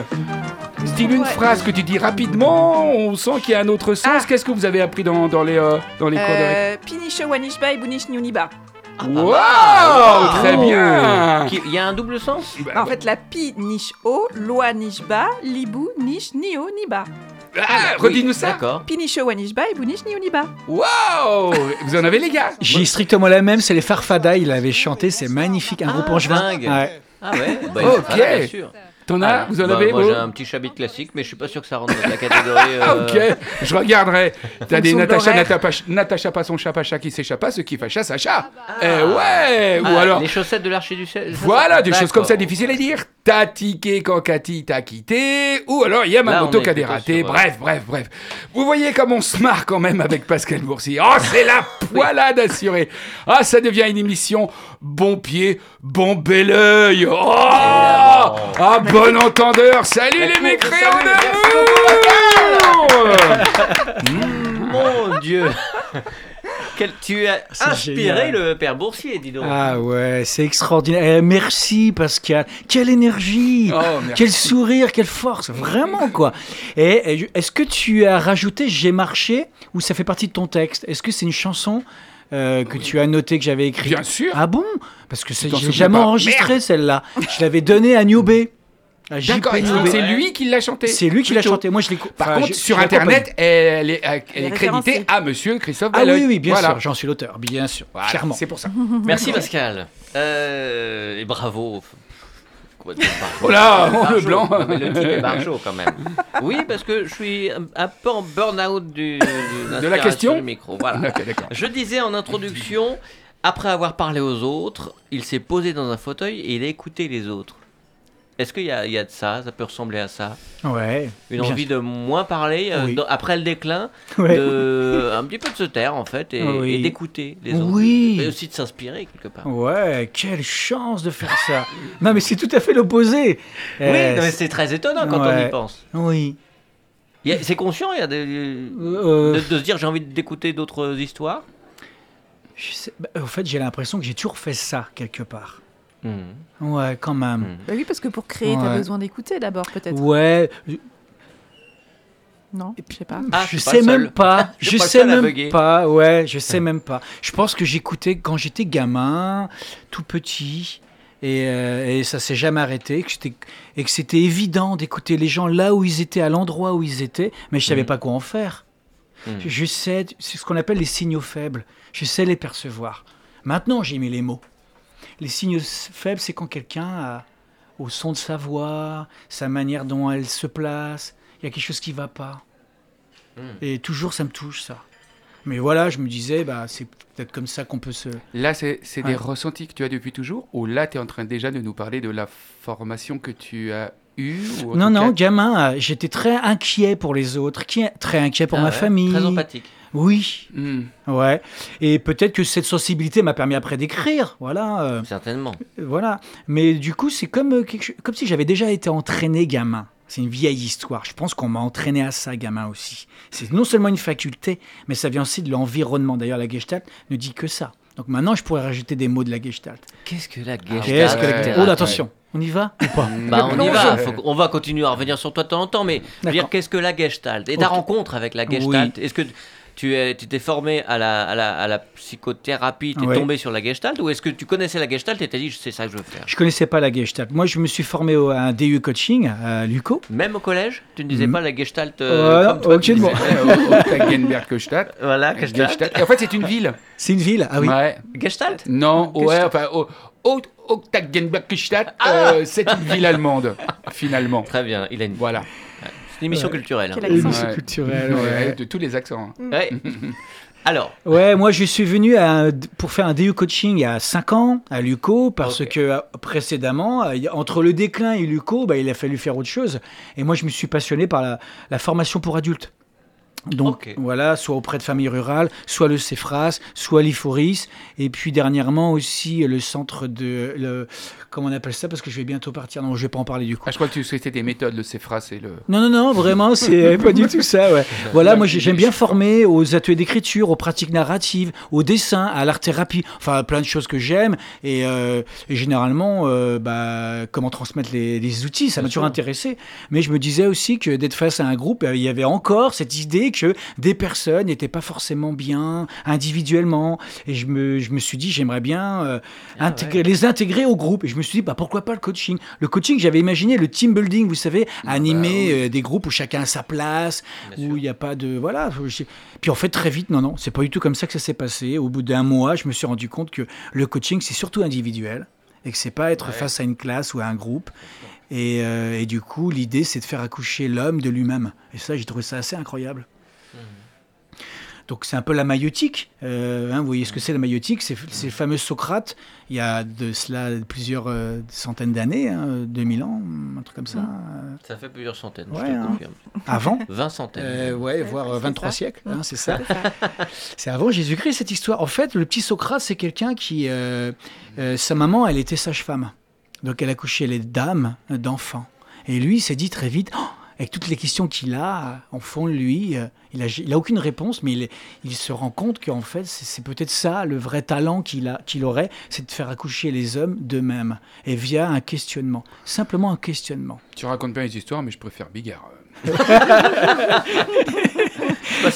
Style une Ouais. phrase que tu dis rapidement, on sent qu'il y a un autre sens. Ah. Qu'est-ce que vous avez appris dans, dans les, euh, dans les cours de récré Euh, Pinisho Wanishba et Bunish Niuniba. Wow Ah, Très bien Il y a un double sens? Bah, En fait, la pi niche o, loa nishba, libu niche nio niba. Ah, Redis-nous ça D'accord. Pinisho Wanishba et Bunish Niuniba. Wow Vous en avez les gars J'ai strictement la même, c'est les Farfada, il avait chanté, c'est magnifique, un Ah, groupe angevin. dingue. Ouais. Ah ouais bah, Ok. bien sûr. T'en as Ah, Vous en bah, avez Moi j'ai un petit chabit classique, mais je suis pas sûr que ça rentre dans la catégorie. Ah, euh, ok, je regarderai. T'as des Natacha. Natacha, pas son chat, pas chat qui s'échappa, ce qui fâcha Sacha. Eh ouais Ou ah, alors, Les chaussettes de l'archer du ciel. voilà, des choses comme ça difficiles à dire. T'as tiqué quand Cathy t'a quitté. Ou alors il y a Là, ma on moto est qui a dératé. euh, Bref, bref, bref. Vous voyez comme on se marre quand même avec Pascal Boursier. Oh, c'est la poilade assurée. Ah, ça devient une émission bon pied, bon bel oeil. Oh Ah, bon entendeur. Salut les mécréants d'amour Mon Dieu Quel- Tu as C'est inspiré génial. le père Boursier, dis donc. Ah ouais, c'est extraordinaire. Eh, merci Pascal. Quelle énergie, Oh, quel sourire, quelle force, vraiment quoi. Et, est-ce que tu as rajouté J'ai marché ou ça fait partie de ton texte? Est-ce que c'est une chanson euh, que tu as notée que j'avais écrite? Bien sûr. Ah bon? Parce que j'ai jamais pas. enregistré celle-là. Je l'avais donnée à JP D'accord, Newbé. c'est lui qui l'a chanté. C'est lui qui l'a chanté. Moi je l'ai. Par enfin, contre, sur. Internet, elle est, elle est référencée. créditée à Monsieur Christophe Ah Belleuil. oui, oui, bien Voilà. sûr, j'en suis l'auteur, bien sûr, Voilà, clairement. C'est pour ça. Merci Pascal. Euh, et bravo. Oh là, oh, le blanc. Non, mais le type est barjot quand même. Oui, parce que je suis un, peu en burn-out du, du- De la question du micro. Voilà. Je disais en introduction, après avoir parlé aux autres, il s'est posé dans un fauteuil et il a écouté les autres. Est-ce qu'il y, y a de ça? Ça peut ressembler à ça? Ouais. Une envie de moins parler euh, Oui. dans- après le déclin, Ouais. de, un petit peu de se taire en fait et, Oui. et d'écouter les autres. Oui. Et aussi de s'inspirer quelque part. Ouais, quelle chance de faire ça. non, mais c'est tout à fait l'opposé. Oui, Euh, mais c'est très étonnant quand on y pense. oui. C'est conscient, il y a des, Euh, de, de se dire j'ai envie d'écouter d'autres histoires? je sais- bah, en fait, j'ai l'impression que j'ai toujours fait ça quelque part. Hmm. Ouais, quand même. Hmm. Bah oui, parce que pour créer, t'as Ouais. besoin d'écouter d'abord, peut-être. Ouais, Non, je sais pas. Ah, je je sais même pas. Je sais même pas. Ouais, je sais même pas. Je pense que j'écoutais quand j'étais gamin, tout petit. Et, euh, et ça s'est jamais arrêté, que et que c'était évident d'écouter les gens là où ils étaient, à l'endroit où ils étaient, mais je savais Mhm. pas quoi en faire. Hmm. Je sais, c'est ce qu'on appelle les signaux faibles. Je sais les percevoir. Maintenant, j'ai mis les mots. Les signes faibles, c'est quand quelqu'un a, au son de sa voix, sa manière dont elle se place, il y a quelque chose qui va pas. Hmm. Et toujours, ça me touche, ça. Mais voilà, je me disais, bah, c'est peut-être comme ça qu'on peut se. Là, c'est c'est des ressentis que tu as depuis toujours Ou là, tu es en train déjà de nous parler de la formation que tu as ou Non, non, cas- gamin, euh, j'étais très inquiet pour les autres, qui- très inquiet pour Ah ma ouais, famille. Très empathique. Oui, Hmm. ouais. Et peut-être que cette sensibilité m'a permis après d'écrire, voilà. euh, Certainement. Voilà. Mais du coup, c'est comme, euh, quelque comme si j'avais déjà été entraîné gamin. C'est une vieille histoire. Je pense qu'on m'a entraîné à ça, gamin aussi. C'est non seulement une faculté, mais ça vient aussi de l'environnement. D'ailleurs, la Gestalt ne dit que ça. Donc maintenant, je pourrais rajouter des mots de la Gestalt. Qu'est-ce que la Qu'est-ce Qu'est-ce que la ouais, Gestalt ouais. Oh, attention, on y va ou pas Bah, on y va, faut- on va continuer à revenir sur toi de temps en temps, mais dire, qu'est-ce que la Gestalt? Et ta rencontre avec la Gestalt Est-ce que tu es- tu t'es formé à la, à la, à la psychothérapie, tu es Ouais. tombé sur la Gestalt, ou est-ce que tu connaissais la Gestalt et t'as dit c'est ça que je veux faire? Je connaissais pas la Gestalt. Moi, je me suis formé au- à un DU coaching à Luco. Même au collège? Tu ne disais Mm. pas la Gestalt euh, comme toi, tu Tagenberg-Stadt. Voilà, Gestalt. Gestalt. Et en fait, c'est une ville. C'est une ville Ah oui. Ouais. Gestalt? Non, ouais, enfin, au, au, au Tagenberg-Stadt, Ah. euh, c'est une ville allemande, finalement. Très bien, il a une, Voilà. c'est une émission culturelle. hein. Accent. Émission Ouais. culturelle, Ouais, ouais. De tous les accents. hein. Ouais. Alors, Ouais, moi je suis venu à pour faire un DU coaching il y a 5 ans à Luco parce que euh, précédemment, euh, entre le déclin et Luco, bah, il a fallu faire autre chose. Et moi je me suis passionné par la, la formation pour adultes. Donc voilà, soit auprès de familles rurales, soit le CEFRAS, soit l'IFORIS, et puis dernièrement aussi le centre de... Le, comment on appelle ça Parce que je vais bientôt partir. Non, je vais pas en parler du coup. Ah, je crois que tu c'était des méthodes, le CEFRAS et le. Non, non, non, vraiment, c'est pas du tout ça. Ouais. Voilà, moi j'ai- j'aime bien former aux ateliers d'écriture, aux pratiques narratives, au dessin, à l'art-thérapie, enfin plein de choses que j'aime. Et, euh, et généralement, euh, bah, comment transmettre les, les outils, ça m'a toujours intéressé. Mais je me disais aussi que d'être face à un groupe, euh, il y avait encore cette idée que des personnes n'étaient pas forcément bien individuellement. Et je me, je me suis dit, j'aimerais bien euh, Ah intégrer- les intégrer au groupe. Et je me suis dit, bah, pourquoi pas le coaching? Le coaching, j'avais imaginé le team building, vous savez, animer oui. euh, des groupes où chacun a sa place, Bien où il n'y a pas de. Voilà. je- Puis en fait, très vite, non, non, c'est pas du tout comme ça que ça s'est passé. Au bout d'un mois, je me suis rendu compte que le coaching, c'est surtout individuel et que c'est pas être Ouais. face à une classe ou à un groupe. Et, euh, et du coup, l'idée, c'est de faire accoucher l'homme de lui-même. Et ça, j'ai trouvé ça assez incroyable. Donc c'est un peu la maïotique. Euh, hein, vous voyez ce que c'est la maïotique C'est c'est le fameux Socrate, il y a de cela plusieurs euh, centaines d'années, hein, 2000 ans, un truc comme ça. euh, Ça fait plusieurs centaines, Ouais, je te hein. confirme. avant 20 centaines. euh, ouais, voire euh, c'est 23 ça. siècles, hein, c'est ça. c'est avant Jésus-Christ cette histoire. En fait, le petit Socrate, c'est quelqu'un qui, euh, euh, sa maman, elle était sage-femme, donc elle accouchait les dames d'enfants. Et lui, il s'est dit très vite, Oh, avec toutes les questions qu'il a en fond de lui, euh, il a, il a aucune réponse, mais il, se rend compte qu'en fait, c'est peut-être ça le vrai talent qu'il a, qu'il aurait, c'est de faire accoucher les hommes d'eux-mêmes et via un questionnement, simplement un questionnement. Tu racontes bien les histoires, mais je préfère Bigard. A-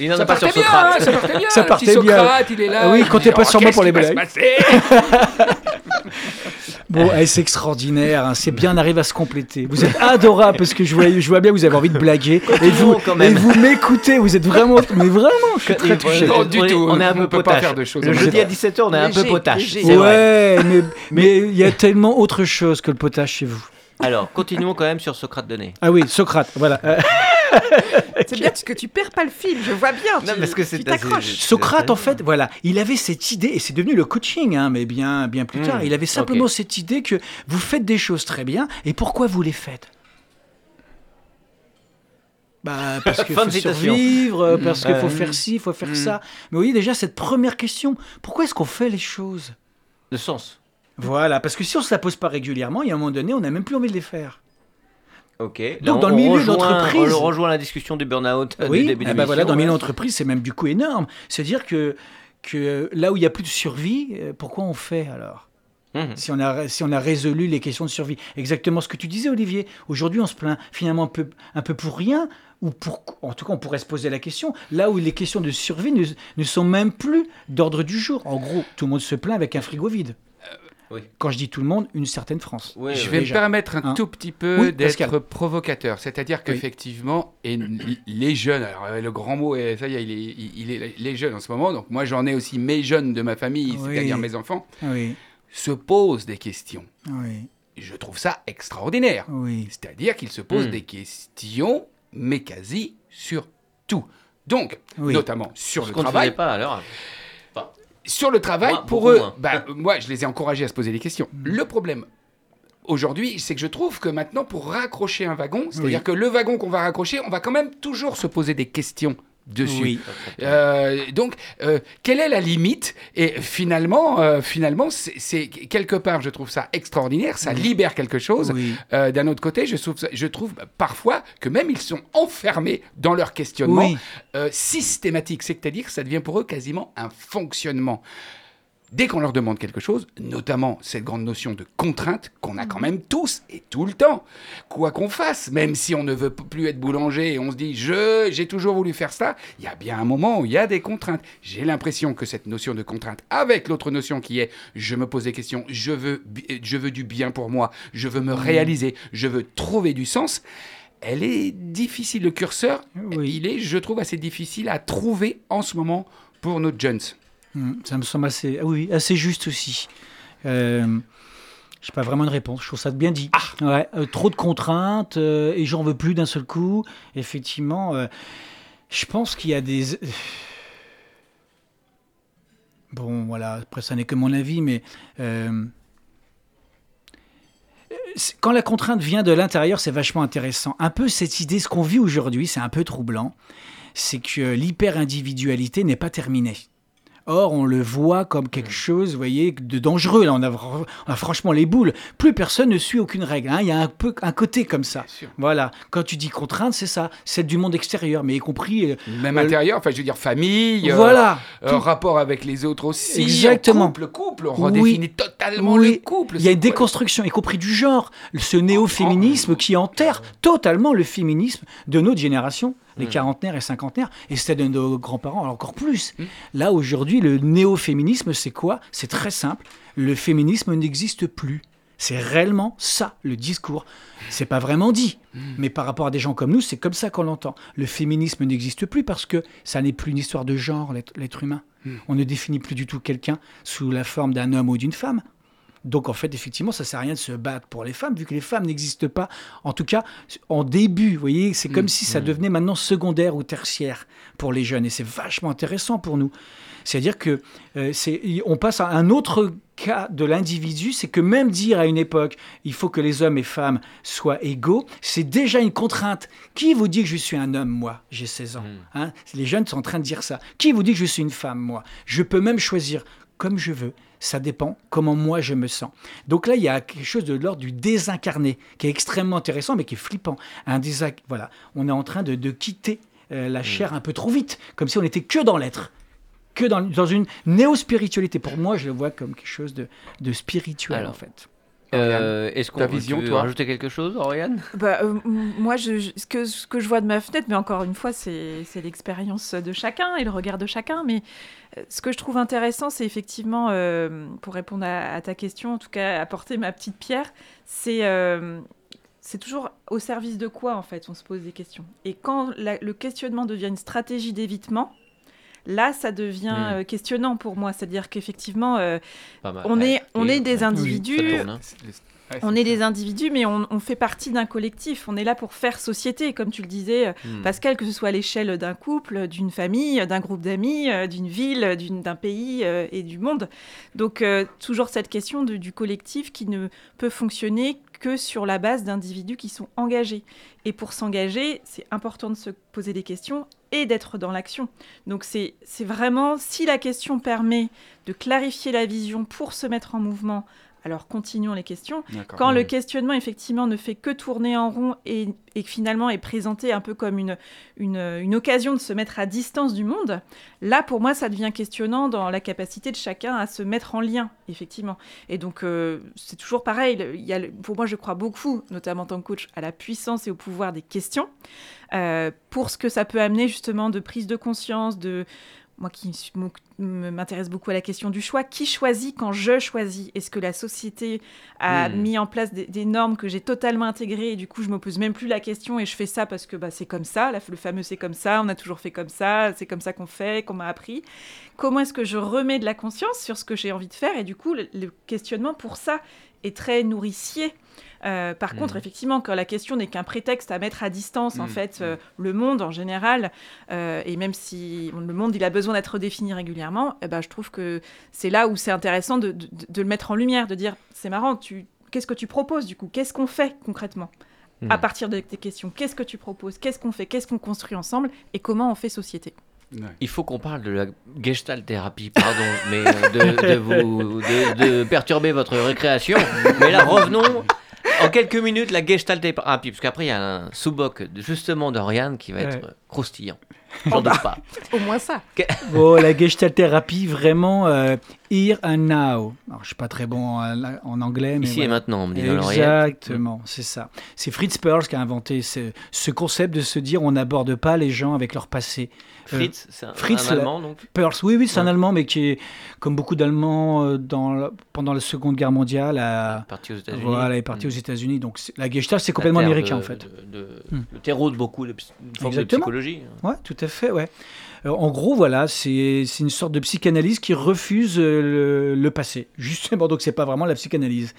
il a Ça pas sur partait bien, Socrate. ça partait bien. Ça le partait petit bien. Socrate, il est là. Oui, il comptez pas oh, sur moi pour les blagues. Bon, eh, c'est extraordinaire, hein, c'est bien, on arrive à se compléter. Vous êtes adorable parce que je vois, je vois bien que vous avez envie de blaguer. Et vous, quand même. et vous m'écoutez, vous êtes vraiment, mais vraiment, je suis très touché. Non, du on est- tout, On est un on peu peut pas potache. faire de choses Le jeudi à 17h, on est un peu potache. Ouais, mais mais il y a tellement autre chose que le potage chez vous. Alors, continuons quand même sur Socrate de nez. Ah oui, Socrate, voilà. C'est bien parce que tu perds pas le fil, je vois bien. Non, tu- parce que c'est t'accroches. Socrate, en fait, voilà, il avait cette idée, et c'est devenu le coaching, hein, mais bien, bien plus Hmm, tard. Il avait simplement cette idée que vous faites des choses très bien, et pourquoi vous les faites? Bah, parce qu'il faut survivre, parce qu'il faut faire ci, il faut faire ça. Mais vous voyez déjà cette première question, pourquoi est-ce qu'on fait les choses? Le sens. Voilà, parce que si on se la pose pas régulièrement, il y a un moment donné, on n'a même plus envie de les faire. Ok. Donc, dans le milieu d'entreprise- On rejoint la discussion du burn-out euh, Oui, du début eh ben voilà, dans le milieu d'entreprise, c'est même du coup énorme. C'est-à-dire que, que là où il n'y a plus de survie, euh, pourquoi on fait alors? Mhm. si on, a, si on a résolu les questions de survie. Exactement ce que tu disais, Olivier. Aujourd'hui, on se plaint finalement un peu, un peu pour rien, ou pour, en tout cas, on pourrait se poser la question, là où les questions de survie ne, ne sont même plus d'ordre du jour. En gros, tout le monde se plaint avec un frigo vide. Oui. Quand je dis tout le monde, une certaine France. Je vais me permettre un Hein. tout petit peu Oui, d'être provocateur. C'est-à-dire qu'effectivement, et les jeunes, alors euh, le grand mot, est, ça y est, il est, il- est les jeunes en ce moment, donc moi j'en ai aussi mes jeunes de ma famille, Oui. c'est-à-dire mes enfants, Oui, se posent des questions. oui, Je trouve ça extraordinaire. oui. C'est-à-dire qu'ils se posent Hmm. des questions, mais quasi sur tout. Donc, Oui. notamment sur Ce le travail. pas alors. Sur le travail, Moi, pour eux, bah, moi, je les ai encouragés à se poser des questions. Le problème aujourd'hui, c'est que je trouve que maintenant, pour raccrocher un wagon, c'est-à-dire Oui. que le wagon qu'on va raccrocher, on va quand même toujours se poser des questions dessus. Oui. Euh, donc, euh, quelle est la limite Et finalement, euh, finalement, c'est quelque part, je trouve ça extraordinaire. Ça libère quelque chose. Oui. D'un autre côté, je trouve, je trouve parfois que même ils sont enfermés dans leur questionnement Oui. systématique, c'est-à-dire que ça devient pour eux quasiment un fonctionnement. Dès qu'on leur demande quelque chose, notamment cette grande notion de contrainte qu'on a quand même tous et tout le temps, quoi qu'on fasse, même si on ne veut plus être boulanger et on se dit je j'ai toujours voulu faire ça, il y a bien un moment où il y a des contraintes. J'ai l'impression que cette notion de contrainte, avec l'autre notion qui est je me pose des questions, je veux je veux du bien pour moi, je veux me réaliser, je veux trouver du sens. Elle est difficile, le curseur, Oui. il est, je trouve, assez difficile à trouver en ce moment pour nos jeunes. Mm, Ça me semble assez, ah oui, assez juste aussi. Euh, je n'ai pas vraiment de réponse. Je trouve ça bien dit. Ouais, euh, trop de contraintes euh, et j'en veux plus d'un seul coup. Effectivement, euh, je pense qu'il y a des. Bon, voilà. Après, ça n'est que mon avis, mais euh, quand la contrainte vient de l'intérieur, c'est vachement intéressant. Un peu cette idée, ce qu'on vit aujourd'hui, c'est un peu troublant. c'est que l'hyper-individualité n'est pas terminée. Or, on le voit comme quelque chose, vous voyez, de dangereux. Là, on a, vr- on a franchement les boules. Plus personne ne suit aucune règle. hein. Il y a un peu un côté comme ça. Voilà. Quand tu dis contrainte, c'est ça. C'est du monde extérieur, mais y compris. euh, Même Euh, intérieur, enfin, je veux dire, famille. euh, voilà. euh, rapport avec les autres aussi. Exactement. Couple, couple, on Oui. redéfinit totalement Oui. le couple. Il y a une quoi déconstruction, y compris du genre, ce néo-féminisme qui enterre totalement le féminisme de notre génération, les quarantenaires et cinquantenaires, et c'était de nos grands-parents encore plus. Mm. Là, aujourd'hui, le néo-féminisme, c'est quoi? C'est très simple. Le féminisme n'existe plus. C'est réellement ça, le discours. C'est pas vraiment dit, mais par rapport à des gens comme nous, c'est comme ça qu'on l'entend. Le féminisme n'existe plus parce que ça n'est plus une histoire de genre, l'être l'être humain. On ne définit plus du tout quelqu'un sous la forme d'un homme ou d'une femme. Donc en fait, effectivement, ça sert à rien de se battre pour les femmes, vu que les femmes n'existent pas. En tout cas, en début, vous voyez, c'est comme si ça devenait maintenant secondaire ou tertiaire pour les jeunes, et c'est vachement intéressant pour nous. C'est-à-dire que euh, on passe à un autre cas de l'individu, c'est que même dire à une époque, il faut que les hommes et femmes soient égaux, c'est déjà une contrainte. Qui vous dit que je suis un homme, moi? J'ai 16 ans. hein? Les jeunes sont en train de dire ça. Qui vous dit que je suis une femme, moi? Je peux même choisir comme je veux. Ça dépend comment moi je me sens. Donc là, il y a quelque chose de l'ordre du désincarné qui est extrêmement intéressant, mais qui est flippant. Un désa- voilà, on est en train de, de quitter euh, la chair un peu trop vite, comme si on n'était que dans l'être, que dans, dans une néo-spiritualité. Pour moi, je le vois comme quelque chose de, de spirituel, Alors, en fait. Euh, Est-ce qu'on vision, veux toi rajouter quelque chose, Oriane? Bah, euh, moi, je, je- ce, que, ce que je vois de ma fenêtre, mais encore une fois, c'est c'est l'expérience de chacun et le regard de chacun. Mais euh, ce que je trouve intéressant, c'est effectivement, euh, pour répondre à, à ta question, en tout cas, apporter ma petite pierre, c'est euh, c'est toujours au service de quoi, en fait, on se pose des questions? Et quand la- le questionnement devient une stratégie d'évitement, là, ça devient euh, questionnant pour moi. C'est-à-dire qu'effectivement, euh, on, Ouais. est, on Et- est des ouais. individus. Hein. On est des individus, mais on, on fait partie d'un collectif. On est là pour faire société, comme tu le disais, euh, Hmm. Pascal, que ce soit à l'échelle d'un couple, d'une famille, d'un groupe d'amis, d'une ville, d'un pays euh, et du monde. Donc, euh, toujours cette question de- du collectif qui ne peut fonctionner que sur la base d'individus qui sont engagés. Et pour s'engager, c'est important de se poser des questions et d'être dans l'action. Donc, c'est vraiment, si la question permet de clarifier la vision pour se mettre en mouvement, alors continuons les questions. Quand le questionnement, effectivement, ne fait que tourner en rond et, finalement est présenté un peu comme une, une, une occasion de se mettre à distance du monde, là, pour moi, ça devient questionnant dans la capacité de chacun à se mettre en lien, effectivement. Et donc, euh, c'est toujours pareil. le- Il y a le- pour moi, je crois beaucoup, notamment en tant que coach, à la puissance et au pouvoir des questions, euh, pour ce que ça peut amener, justement, de prise de conscience, de moi qui m'intéresse beaucoup à la question du choix, qui choisit quand je choisis? Est-ce que la société a Hmm. mis en place des, des normes que j'ai totalement intégrées et du coup je me pose même plus la question et je fais ça parce que bah, c'est comme ça, la- le fameux c'est comme ça, on a toujours fait comme ça, c'est comme ça qu'on fait, qu'on m'a appris. Comment est-ce que je remets de la conscience sur ce que j'ai envie de faire? Et du coup le, le questionnement pour ça est très nourricier. Euh, par Mhm. contre, effectivement, quand la question n'est qu'un prétexte à mettre à distance, en Mhm. fait, euh, le monde en général, euh, et même si le monde il a besoin d'être redéfini régulièrement, eh ben, je trouve que c'est là où c'est intéressant de, de- de le mettre en lumière, de dire c'est marrant, tu, qu'est-ce que tu proposes du coup? Qu'est-ce qu'on fait concrètement? À partir de tes questions Qu'est-ce que tu proposes? Qu'est-ce qu'on fait? Qu'est-ce qu'on construit ensemble? Et comment on fait société? Ouais. Il faut qu'on parle de la gestalt thérapie, pardon, mais de, de vous de, de perturber votre récréation. Mais là, revenons en quelques minutes la gestalt thérapie, parce qu'après il y a un sous-boc justement d'Oriane qui va être Ouais. croustillant. J'en doute pas. Au moins ça. Oh, la gestalt thérapie, vraiment, euh, here and now. Alors, je suis pas très bon en, anglais, mais Ici voilà. et maintenant, on me dit. Exactement, c'est ça. C'est Fritz Perls qui a inventé ce, ce concept de se dire on n'aborde pas les gens avec leur passé. Fritz, c'est un, Fritz, un allemand donc? Perls, oui, oui, c'est un. Allemand, mais qui est, comme beaucoup d'Allemands euh, dans pendant la Seconde Guerre mondiale, a, Parti aux États-Unis. voilà, est parti Mm. aux États-Unis. Donc la gestalt, c'est complètement américain de- en fait. de- de- Hmm. Le terreau de beaucoup de, de psychologie. Ouais, tout à fait, ouais. Euh, en gros, voilà, c'est une sorte de psychanalyse qui refuse euh, le, le passé. Justement, donc c'est pas vraiment la psychanalyse.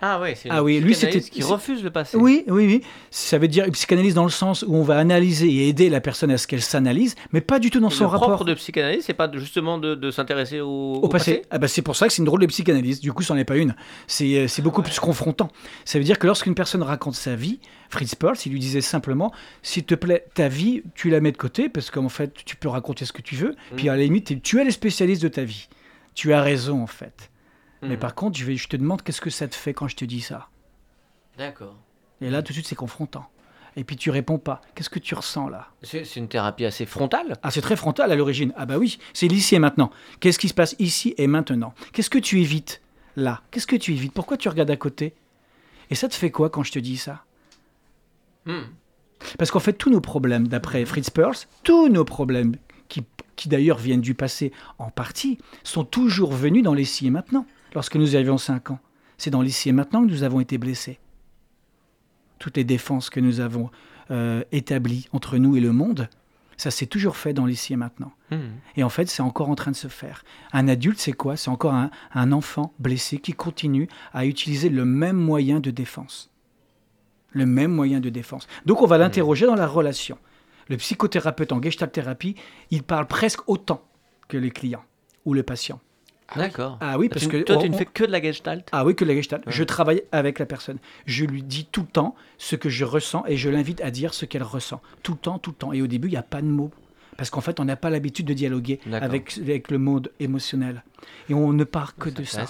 Ah ouais, c'est Ah une oui, lui, c'était- qui refuse le passé. Oui, oui, oui. Ça veut dire une psychanalyse dans le sens où on va analyser et aider la personne à ce qu'elle s'analyse, mais pas du tout dans son propre rapport de psychanalyse, c'est pas justement de, de s'intéresser au, au passé. Ah bah, c'est pour ça que c'est une drôle de psychanalyse. Du coup, c'en est pas une. C'est euh, c'est beaucoup plus confrontant. Ça veut dire que lorsqu'une personne raconte sa vie, Fritz Perls, il lui disait simplement s'il te plaît, ta vie, tu la mets de côté parce qu'en fait, tu peux raconter ce que tu veux. Puis à la limite, tu es le spécialiste de ta vie. Tu as raison en fait. Mais Hmm. par contre, je, vais, je te demande qu'est-ce que ça te fait quand je te dis ça. D'accord. Et là, tout de suite, c'est confrontant. Et puis tu réponds pas. Qu'est-ce que tu ressens là? C'est c'est une thérapie assez frontale? Ah, c'est très frontal à l'origine. Ah bah oui, c'est l'ici et maintenant. Qu'est-ce qui se passe ici et maintenant? Qu'est-ce que tu évites là? Qu'est-ce que tu évites? Pourquoi tu regardes à côté? Et ça te fait quoi quand je te dis ça? Hmm. Parce qu'en fait, tous nos problèmes, d'après Fritz Perls, tous nos problèmes, qui, qui d'ailleurs viennent du passé en partie, sont toujours venus dans l'ici et maintenant, lorsque nous avions 5 ans. C'est dans l'ici et maintenant que nous avons été blessés. Toutes les défenses que nous avons euh, établies entre nous et le monde, ça s'est toujours fait dans l'ici et maintenant. Hmm. Et en fait, c'est encore en train de se faire. Un adulte, c'est quoi? C'est encore un, un enfant blessé qui continue à utiliser le même moyen de défense. Le même moyen de défense. Donc, on va l'interroger dans la relation. Le psychothérapeute en gestalt thérapie, il parle presque autant que les clients ou le patient. D'accord. Ah oui, parce Tu- que toi, on- tu ne fais que de la gestalt? ah oui, que la gestalt. Ouais. Je travaille avec la personne. Je lui dis tout le temps ce que je ressens et je l'invite à dire ce qu'elle ressent. Tout le temps, tout le temps. Et au début, il n'y a pas de mots. Parce qu'en fait, on n'a pas l'habitude de dialoguer avec, avec le monde émotionnel. Et on ne parle que de ça.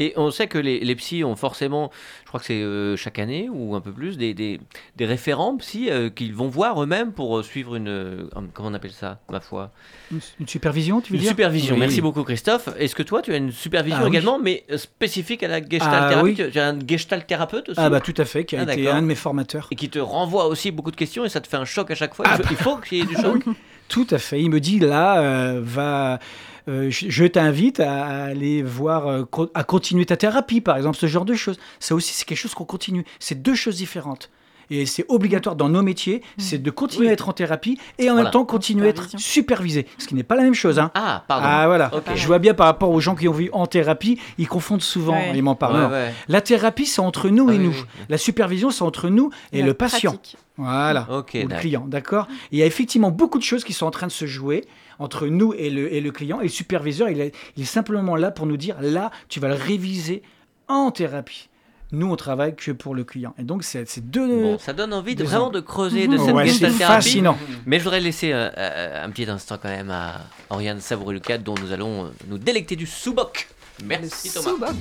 Et on sait que les, les psys ont forcément, je crois que c'est euh, chaque année ou un peu plus, des, des, des référents psy euh, qu'ils vont voir eux-mêmes pour euh, suivre une. euh, comment on appelle ça, ma foi? Une, une supervision, tu veux Une dire? supervision. Oui. Merci beaucoup, Christophe. Est-ce que toi, tu as une supervision Ah oui. également, mais spécifique à la gestalt Ah oui. Tu as un gestalt thérapeute aussi Ah bah tout à fait, qui a Ah, été un de mes formateurs. Et qui te renvoie aussi beaucoup de questions et ça te fait un choc à chaque fois. Ah il, faut, il faut qu'il y ait du choc. Tout à fait. Il me dit là, euh, va, euh, je, t'invite à aller voir, euh, à continuer ta thérapie, par exemple, ce genre de choses. Ça aussi, c'est quelque chose qu'on continue. C'est deux choses différentes. Et c'est obligatoire dans nos métiers, c'est de continuer Oui. à être en thérapie et en Voilà. même temps continuer à être supervisé. Ce qui n'est pas la même chose. Hein. Ah, pardon. Ah voilà. Ok. Je vois bien par rapport aux gens qui ont vu en thérapie, ils confondent souvent, Ouais. ils m'en parlent. Ouais, Non. ouais. La thérapie, c'est entre nous Ah et oui, nous. oui. La supervision, c'est entre nous et La le patient. pratique. Voilà. Ok, ou le client, d'accord Il y a effectivement beaucoup de choses qui sont en train de se jouer entre nous et le, et le client. Et le superviseur, il est, il est simplement là pour nous dire, là, tu vas le réviser en thérapie. Nous, on travaille que pour le client. Et donc, c'est deux... Bon, ça donne envie de vraiment ans. de creuser de Mhm. cette Ouais, c'est fascinant. Mais je voudrais laisser euh, euh, un petit instant quand même à Oriane Savouré-Lucas dont nous allons euh, nous délecter du sous-boc. Merci Thomas. Sous-boc.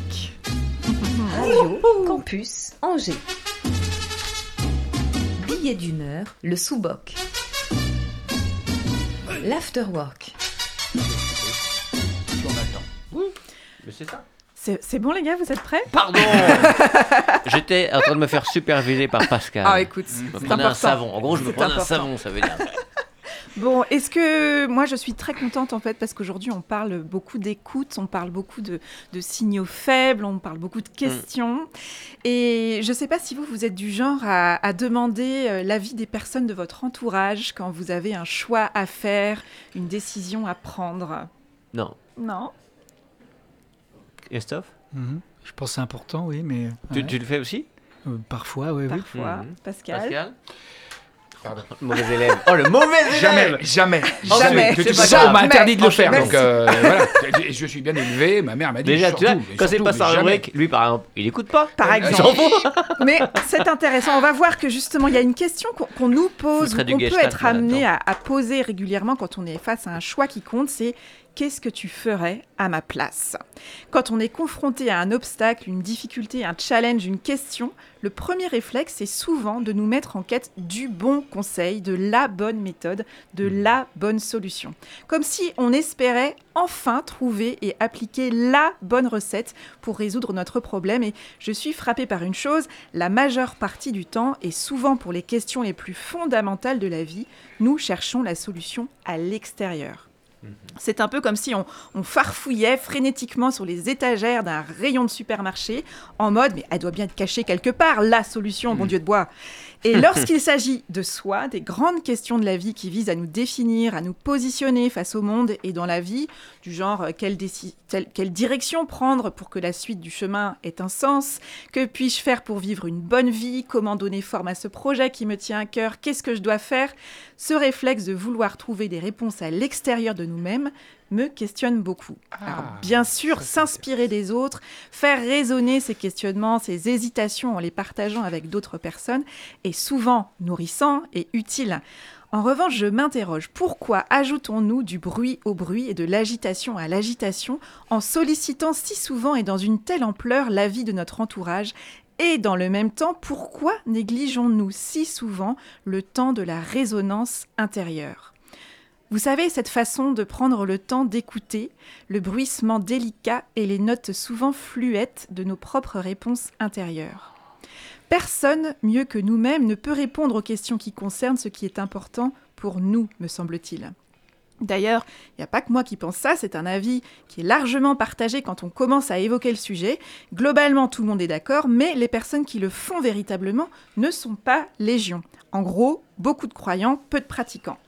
Radio Campus Angers. Billet d'humeur, le sous-boc. L'afterwork. Mais c'est ça. C'est bon les gars, vous êtes prêts? Pardon J'étais en train de me faire superviser par Pascal. Ah écoute, je me prenais un savon. En gros, je me prenais un savon, ça veut dire. Bon, est-ce que moi je suis très contente en fait parce qu'aujourd'hui on parle beaucoup d'écoute, on parle beaucoup de, de signaux faibles, on parle beaucoup de questions. Et je ne sais pas si vous, vous êtes du genre à, à demander euh, l'avis des personnes de votre entourage quand vous avez un choix à faire, une décision à prendre. Non. Non? Christophe Mhm. Je pense que c'est important, oui, mais... tu, ouais. tu le fais aussi? Euh, Parfois, oui, oui. Parfois. Mhm. Pascal? Pascal? Pardon. Mauvais élève. Oh, le mauvais Jamais, élève jamais, Jamais, façon, grave. on m'a interdit de le faire, Merci. donc euh, voilà. Je- Je suis bien élevé, ma mère m'a dit Déjà, surtout, tu vois, quand c'est pas sa jamais. rubrique, lui par exemple, il écoute pas. Par Il exemple. Mais c'est intéressant. On va voir que justement, il y a une question qu'on nous pose, qu'on peut être amené à, à poser régulièrement quand on est face à un choix qui compte, c'est qu'est-ce que tu ferais à ma place? Quand on est confronté à un obstacle, une difficulté, un challenge, une question, le premier réflexe est souvent de nous mettre en quête du bon conseil, de la bonne méthode, de la bonne solution. Comme si on espérait enfin trouver et appliquer la bonne recette pour résoudre notre problème. Et je suis frappée par une chose, la majeure partie du temps, et souvent pour les questions les plus fondamentales de la vie, nous cherchons la solution à l'extérieur. C'est un peu comme si on, on farfouillait frénétiquement sur les étagères d'un rayon de supermarché en mode mais elle doit bien être cachée quelque part, la solution, bon Dieu de bois. Et lorsqu'il s'agit de soi, des grandes questions de la vie qui visent à nous définir, à nous positionner face au monde et dans la vie, du genre euh, quelle, direction prendre pour que la suite du chemin ait un sens, que puis-je faire pour vivre une bonne vie, comment donner forme à ce projet qui me tient à cœur, qu'est-ce que je dois faire, ce réflexe de vouloir trouver des réponses à l'extérieur de nous-mêmes me questionne beaucoup. Alors, bien sûr, s'inspirer des autres, faire résonner ces questionnements, ces hésitations en les partageant avec d'autres personnes est souvent nourrissant et utile. En revanche, je m'interroge, pourquoi ajoutons-nous du bruit au bruit et de l'agitation à l'agitation en sollicitant si souvent et dans une telle ampleur l'avis de notre entourage? Et dans le même temps, pourquoi négligeons-nous si souvent le temps de la résonance intérieure? Vous savez, cette façon de prendre le temps d'écouter, le bruissement délicat et les notes souvent fluettes de nos propres réponses intérieures. Personne, mieux que nous-mêmes, ne peut répondre aux questions qui concernent ce qui est important pour nous, me semble-t-il. D'ailleurs, il n'y a pas que moi qui pense ça, c'est un avis qui est largement partagé quand on commence à évoquer le sujet. Globalement, tout le monde est d'accord, mais les personnes qui le font véritablement ne sont pas légion. En gros, beaucoup de croyants, peu de pratiquants.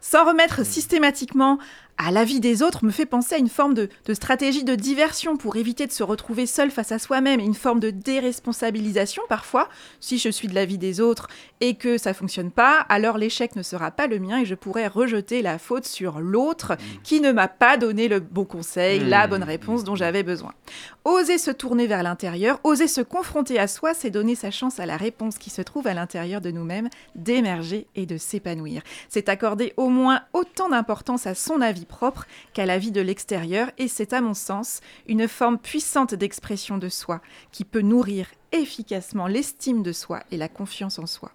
S'en remettre systématiquement à l'avis des autres me fait penser à une forme de, de stratégie de diversion pour éviter de se retrouver seul face à soi-même et une forme de déresponsabilisation parfois. Si je suis de l'avis des autres et que ça fonctionne pas, alors l'échec ne sera pas le mien et je pourrais rejeter la faute sur l'autre qui ne m'a pas donné le bon conseil, la bonne réponse dont j'avais besoin. Oser se tourner vers l'intérieur, oser se confronter à soi, c'est donner sa chance à la réponse qui se trouve à l'intérieur de nous-mêmes d'émerger et de s'épanouir. C'est accorder au moins autant d'importance à son avis qu'à la vie de l'extérieur et c'est à mon sens une forme puissante d'expression de soi qui peut nourrir efficacement l'estime de soi et la confiance en soi.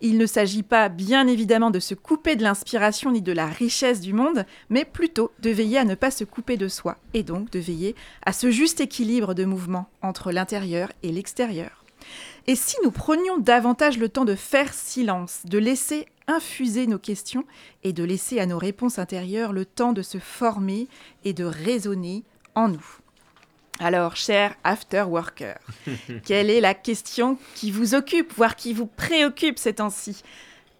Il ne s'agit pas bien évidemment de se couper de l'inspiration ni de la richesse du monde, mais plutôt de veiller à ne pas se couper de soi et donc de veiller à ce juste équilibre de mouvement entre l'intérieur et l'extérieur. Et si nous prenions davantage le temps de faire silence, de laisser infuser nos questions et de laisser à nos réponses intérieures le temps de se former et de résonner en nous. Alors, cher after worker, quelle est la question qui vous occupe, voire qui vous préoccupe ces temps-ci?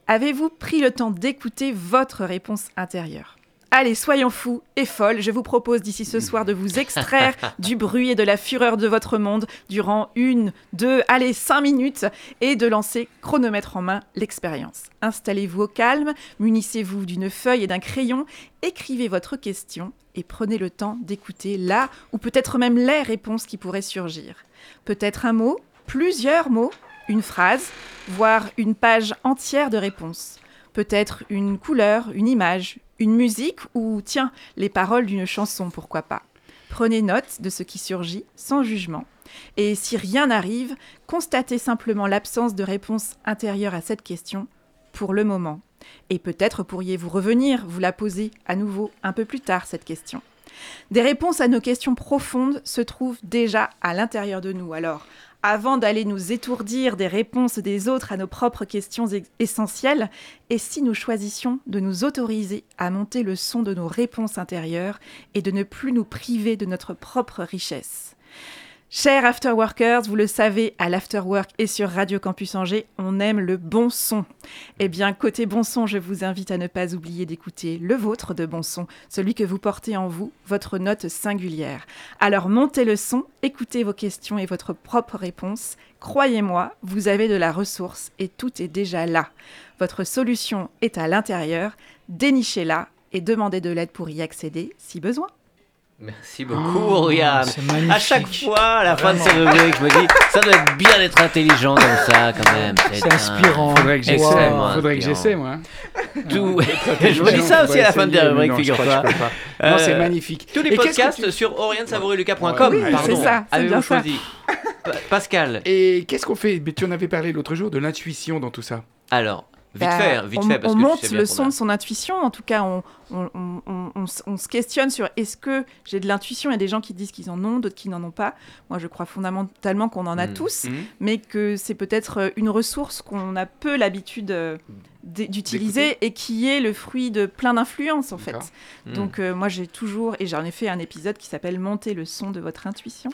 Avez-vous pris le temps d'écouter votre réponse intérieure? Allez, soyons fous et folles, je vous propose d'ici ce soir de vous extraire du bruit et de la fureur de votre monde durant une, deux, allez, cinq minutes et de lancer chronomètre en main l'expérience. Installez-vous au calme, munissez-vous d'une feuille et d'un crayon, écrivez votre question et prenez le temps d'écouter là ou peut-être même les réponses qui pourraient surgir. Peut-être un mot, plusieurs mots, une phrase, voire une page entière de réponses. Peut-être une couleur, une image, une musique ou, tiens, les paroles d'une chanson, pourquoi pas. Prenez note de ce qui surgit sans jugement. Et si rien n'arrive, constatez simplement l'absence de réponse intérieure à cette question pour le moment. Et peut-être pourriez-vous revenir, vous la poser à nouveau un peu plus tard, cette question. Des réponses à nos questions profondes se trouvent déjà à l'intérieur de nous. Alors, avant d'aller nous étourdir des réponses des autres à nos propres questions essentielles, et si nous choisissions de nous autoriser à monter le son de nos réponses intérieures et de ne plus nous priver de notre propre richesse? Chers Afterworkers, vous le savez, à l'Afterwork et sur Radio Campus Angers, on aime le bon son. Eh bien, côté bon son, je vous invite à ne pas oublier d'écouter le vôtre de bon son, celui que vous portez en vous, votre note singulière. Alors montez le son, écoutez vos questions et votre propre réponse. Croyez-moi, vous avez de la ressource et tout est déjà là. Votre solution est à l'intérieur, dénichez-la et demandez de l'aide pour y accéder si besoin. Merci beaucoup, Oriane. c'est magnifique. À chaque fois, à la fin de ces rubriques, je me dis, ça doit être bien d'être intelligent comme ça, quand même. C'est inspirant. Faudrait que j'essaie. Extrêmement Faudrait que j'essaie, moi. Tout. je me dis ça aussi à la fin de la rubrique, figure-toi. pas. Non, c'est Euh, magnifique. Tous les Et qu'est-ce que podcasts tu- sur orianesavoureluca.com. Oui, pardon. c'est ça, c'est Avez-vous choisi Pa- Pascal. Et qu'est-ce qu'on fait? Mais tu en avais parlé l'autre jour de l'intuition dans tout ça. Alors, Vite bah, fait, hein, vite on, fait, parce on que tu monte sais le son a- de son intuition. En tout cas, on, on, on- se questionne sur est-ce que j'ai de l'intuition. Il y a des gens qui disent qu'ils en ont, d'autres qui n'en ont pas. Moi, je crois fondamentalement qu'on en a Mm. tous, Mhm. mais que c'est peut-être euh, une ressource qu'on a peu l'habitude euh, d'utiliser et qui est le fruit de plein d'influences, en fait. Hmm. Donc, euh, moi, j'ai toujours, et j'en ai fait un épisode qui s'appelle Monter le son de votre intuition.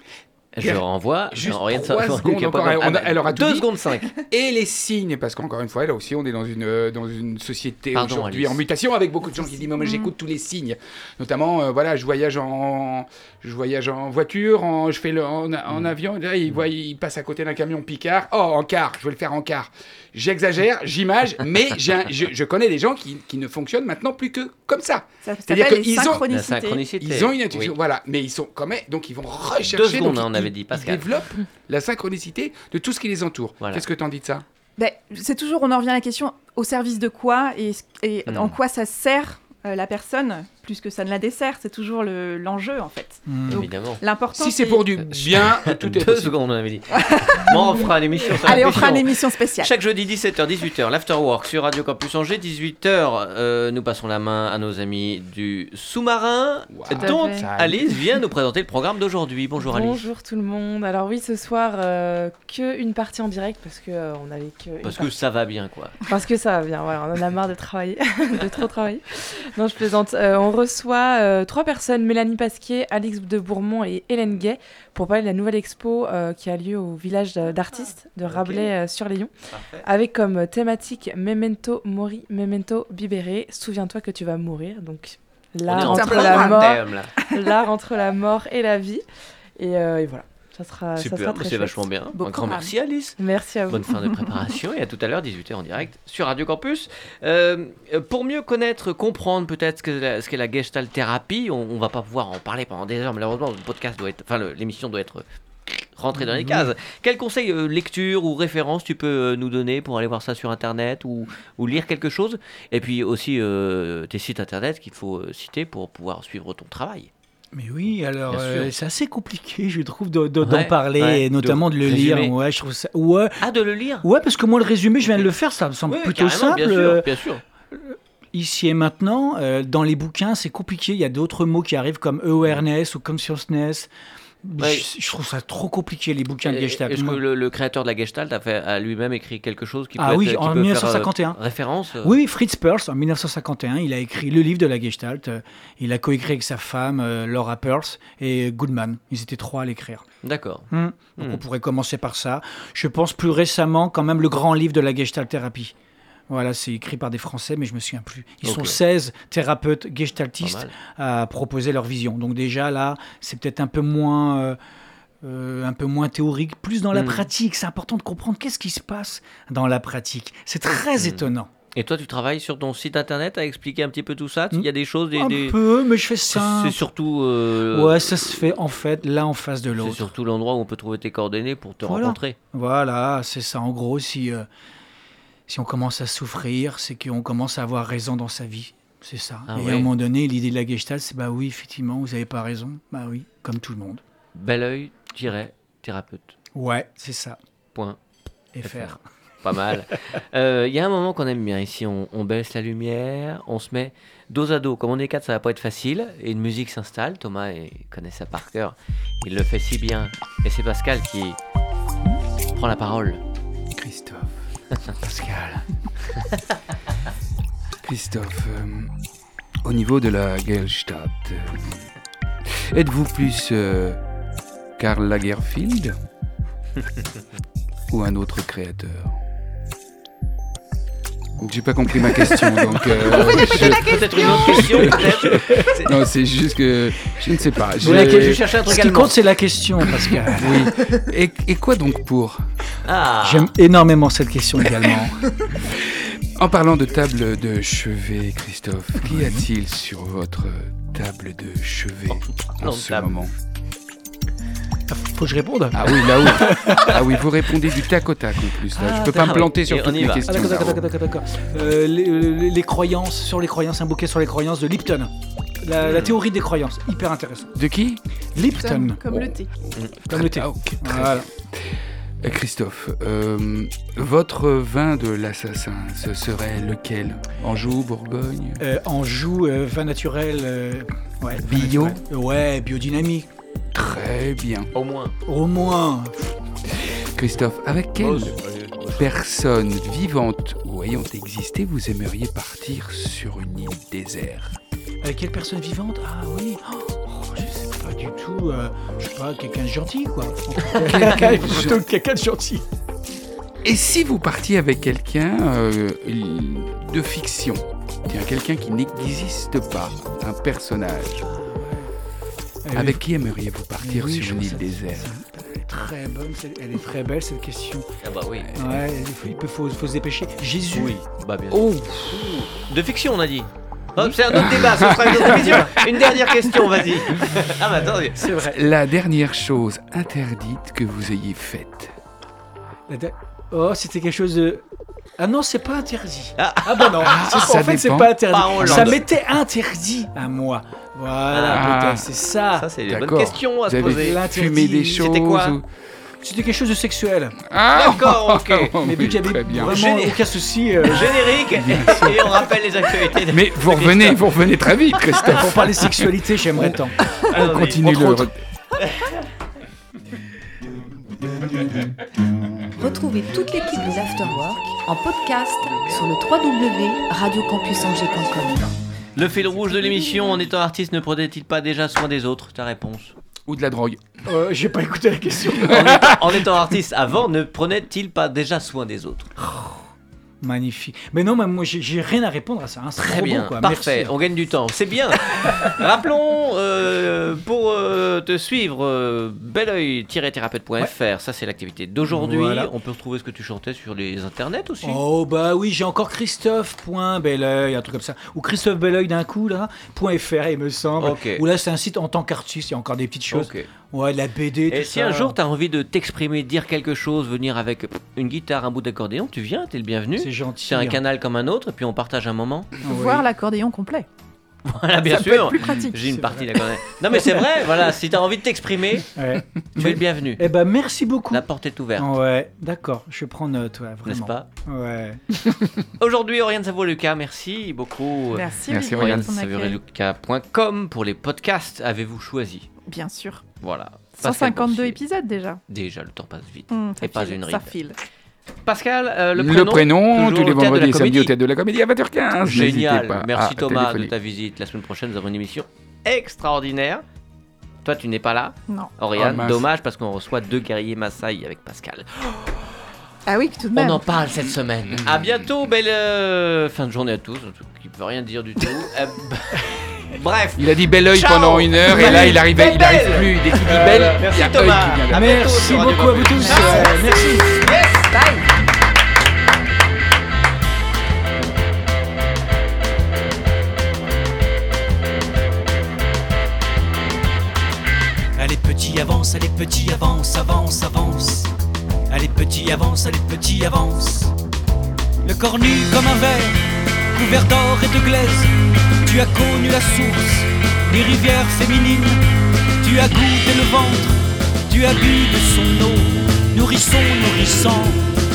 Je renvoie. Juste rien de trois ça. secondes encore, Poitin. on a- elle aura tout Deux dit. secondes cinq. Et les signes, parce qu'encore une fois, là aussi, on est dans une, euh, dans une société aujourd'hui en mutation avec beaucoup de gens qui disent Mais moi, Mm. j'écoute tous les signes. Notamment, euh, voilà, je voyage en, je voyage en voiture, en, je fais le, en, en Mm. avion. Là, il, voit, il passe à côté d'un camion Picard. Oh, en car, je vais le faire en car. J'exagère, j'image, mais un- je, je connais des gens qui, qui ne fonctionnent maintenant plus que comme ça. Ça C'est-à-dire qu'ils ont- La synchronicités. synchronicité. Ils ont une intuition, Oui. voilà, mais ils sont quand même, donc ils vont rechercher. Deux secondes, donc hein, on ils- avait ils- dit, Ils Pascal. développent la synchronicité de tout ce qui les entoure. Voilà. Qu'est-ce que t'en dis de ça? Ben, c'est toujours, on en revient à la question au service de quoi et, et Hmm. en quoi ça sert euh, la personne, plus que ça ne la dessert. C'est toujours le- l'enjeu, en fait. Hmm. Donc, Évidemment. L'important, Si c'est pour du bien, tout est Deux possible. secondes, on avait dit. bon, on fera une émission sur Allez, on fera une émission spéciale. Chaque jeudi 17h, 18h, l'Afterwork sur Radio Campus Angers. 18h, euh, nous passons la main à nos amis du sous-marin. Wow. Dont Alice vient nous présenter le programme d'aujourd'hui. Bonjour Alice. Bonjour tout le monde. Alors oui, ce soir, euh, que une partie en direct parce que euh, on avait que Parce que partie- ça va bien, quoi. parce que ça va bien. Voilà, on en a marre de travailler, de trop travailler. Non, je plaisante. Euh, on reçoit euh, trois personnes Mélanie Pasquier, Alix de Bourmont et Hélène Gay pour parler de la nouvelle expo euh, qui a lieu au village de- d'artistes de Rabelais euh, sur Parfait. avec comme thématique Memento Mori, Memento Bibere. Souviens-toi que tu vas mourir. Donc l'art en entre la mort entre la mort et la vie. Et, euh, et voilà, ça sera, ça Super, sera mais très c'est vachement bien. Un grand merci Alice. Merci à vous. Bonne fin de préparation et à tout à l'heure, 18h en direct sur Radio Campus. Euh, pour mieux connaître, comprendre peut-être ce qu'est la, la Gestalt thérapie, on, on va pas pouvoir en parler pendant des heures, malheureusement, le podcast doit être, enfin l'émission doit être rentrée dans les cases. Quels conseils, euh, lecture ou références tu peux euh, nous donner pour aller voir ça sur internet ou, ou lire quelque chose? Et puis aussi euh, tes sites internet qu'il faut citer pour pouvoir suivre ton travail. Mais oui, alors euh, c'est assez compliqué, je trouve, de- de- d'en Ouais, parler ouais, et notamment de, de le lire. Ouais, je trouve ça. Ouais, Ah, de le lire? Ouais, parce que moi le résumé, je viens de le faire, ça me semble plutôt simple. Bien sûr, euh, bien sûr. Ici et maintenant, euh, dans les bouquins, c'est compliqué. Il y a d'autres mots qui arrivent comme awareness ou consciousness. Ouais. Je, je trouve ça trop compliqué les bouquins de Gestalt. Est-ce que le, le créateur de la Gestalt a, fait, a lui-même écrit quelque chose qui peut Ah être- oui, qui en peut faire, 1951. euh, référence euh, Oui, Fritz Perls, en 1951, il a écrit le livre de la Gestalt. Euh, Il a coécrit avec sa femme, Laura Perls, et Goodman. Ils étaient trois à l'écrire. D'accord. Hmm. Hmm. on pourrait commencer par ça. Je pense plus récemment, quand même, le grand livre de la Gestalt thérapie. Voilà, c'est écrit par des Français, mais je me souviens plus. Ils sont 16 thérapeutes gestaltistes à proposer leur vision. Donc déjà là, c'est peut-être un peu moins, euh, euh, un peu moins théorique, plus dans la Hmm. pratique. C'est important de comprendre qu'est-ce qui se passe dans la pratique. C'est très Hmm. étonnant. Et toi, tu travailles sur ton site internet à expliquer un petit peu tout ça? Il y a des choses, des, un des- peu, mais je fais C'est ça. c'est surtout. euh, Ouais, ça se fait en fait l'un en face de C'est l'autre. surtout l'endroit où on peut trouver tes coordonnées pour te Voilà. rencontrer. Voilà, c'est ça. En gros, si, euh, si on commence à souffrir, c'est qu'on commence à avoir raison dans sa vie. C'est ça. Ah Et ouais. à un moment donné, l'idée de la gestalt, c'est bah oui, effectivement, vous n'avez pas raison. Bah oui, comme tout le monde. Bel oeil, thérapeute. Ouais, c'est ça. Point. Et faire. Pas mal. Euh, Il y a un moment qu'on aime bien ici. On, on baisse la lumière, on se met dos à dos. Comme on est quatre, ça va pas être facile. Et une musique s'installe. Thomas il connaît ça par cœur. Il le fait si bien. Et c'est Pascal qui prend la parole. Christophe, euh, au niveau de la Gestalt, euh, êtes-vous plus euh, Karl Lagerfield ou un autre créateur? J'ai pas compris ma question, donc euh, je- Peut-être une autre question, peut-être. Non, c'est juste que je ne sais pas. Je, Je- cherchais un truc Ce qui compte, c'est la question, Pascal. Oui. Et, et quoi donc pour? Ah, J'aime énormément cette question également. En parlant de table de chevet, Christophe, qu'y a-t-il sur votre table de chevet en ce table. moment Faut que je réponde Ah oui, là oui. Ah oui, vous répondez du tac au tac en plus. Là. Ah, je peux pas me planter sur on toutes mes va. Ah, questions. d'accord, d'accord, d'accord, d'accord. Euh, les, les- les croyances, sur les croyances, un bouquet sur les croyances de Lipton. La, la théorie des croyances, hyper intéressant. De qui Lipton, Comme le thé. comme le thé. Ah, ok, très Voilà. Euh, Christophe, euh, votre vin de l'assassin, ce serait lequel? Anjou, Bourgogne? Euh, Anjou, euh, vin naturel. euh, ouais, vin Bio naturel. Ouais, biodynamique. Très bien. Au moins. Au moins. Christophe, avec quelle Oh, oh, personne vivante ou ayant existé vous aimeriez partir sur une île déserte? Avec quelle personne vivante? Ah oui. Oh, pas du tout. euh, je sais pas, quelqu'un de gentil, quoi. Quelqu'un de Plutôt que quelqu'un de gentil. Et si vous partiez avec quelqu'un euh, de fiction Tiens, quelqu'un qui n'existe pas, un personnage. Elle Avec est- qui aimeriez-vous partir Oui, je sur une île déserte Elle est très bonne, elle est très belle cette question. Ah bah oui. Ouais, il faut, il faut, faut se dépêcher. Jésus. Oui, bah bien sûr. Oh De fiction, on a dit. Oh, c'est un autre débat, ce sera une autre émission. Une dernière question, vas-y. ah bah attendez. C'est vrai. La dernière chose interdite que vous ayez faite. Oh, c'était quelque chose de. Ah non, c'est pas interdit. Ah. bah non. ça en fait, c'est pas interdit. Pas ça m'était interdit à moi. Voilà, Ah. c'est ça. Ça, c'est une bonne question à Vous se poser. fumé des choses C'était quoi ou- C'était quelque chose de sexuel. Ah D'accord, ok. Mais vu qu'il y avait Très bien. vraiment Géné- aucun souci. euh, Générique et on rappelle les actualités. de- Mais vous revenez, vous revenez très vite, Christophe. pour parler sexualité, j'aimerais tant. Allons-y. On continue entre le. autres. Retrouvez toute l'équipe des Afterwork en podcast sur le www.radiocampusangers.com. Le fil rouge de l'émission, en étant artiste, ne prenait-il pas déjà soin des autres? Ta réponse. Ou de la drogue. Euh, J'ai pas écouté la question. En étant, en étant artiste avant, ne prenait-il pas déjà soin des autres? Magnifique. Mais non, mais moi, j'ai- rien à répondre à ça. hein. Très bien, quoi. parfait, Merci. on gagne du temps, c'est bien. Rappelons, euh, pour euh, te suivre, euh, beloeil-thérapeute.fr, ça c'est l'activité d'aujourd'hui. Voilà. On peut retrouver ce que tu chantais sur les internets aussi. Oh bah oui, j'ai encore Christophe.belleuil, un truc comme ça. Ou Christophe Belleuil d'un coup là, .fr il me semble. Ok. Ou là c'est un site en tant qu'artiste, il y a encore des petites choses. Ouais, la BD, tout Et si ça. un jour tu as envie de t'exprimer, dire quelque chose, venir avec une guitare, un bout d'accordéon, tu viens, t'es le bienvenu. C'est gentil. C'est un hein. canal comme un autre, et puis on partage un moment. Oui. Voir l'accordéon complet. Voilà, bien ça peut être sûr. plus pratique. J'ai une partie d'accordéon. Non, mais c'est vrai, voilà, si tu as envie de t'exprimer, Ouais. tu es le bienvenu. Eh ben merci beaucoup. La porte est ouverte, Ouais, d'accord, je prends note, ouais, vraiment. n'est-ce pas Ouais. Aujourd'hui, Oriane Savoie-Lucas, merci beaucoup. Merci, Merci, Oriane. Savoie-Lucas.com pour les podcasts, avez-vous choisi? Bien sûr. Voilà. Pascal 152 Boursier. épisodes déjà. Déjà, le temps passe vite. Ça Et pas file, une Ça ride. file. Pascal, euh, le Le prénom, prénom, toujours tous les au théâtre de la vendredis et samedis comédie. au théâtre de la comédie à 20h15. N'hésitez Génial. pas Merci à Thomas téléphoner. de ta visite. La semaine prochaine, nous avons une émission extraordinaire. Toi, tu n'es pas là, Non. Oriane. Oh, dommage parce qu'on reçoit deux guerriers Maasai avec Pascal. Ah oui, tout de On même. en parle cette semaine. À bientôt, belle euh, fin de journée à tous. Qui peut rien dire du tout. Euh, Bref. Il a dit bel oeil Ciao. pendant une heure et là il arrivait, il Belle. arrive plus. Dès qu'il dit belle, il y Merci a œil Thomas. qui vient Merci beaucoup à vous tous. euh, merci. Allez petit avance, allez petit avance, avance, avance. Allez petit avance, allez petit avance. Le corps nu comme un verre, couvert d'or et de glaise. Tu as connu la source, des rivières féminines. Tu as goûté le ventre, tu as bu de son eau. Nourrisson, nourrissant,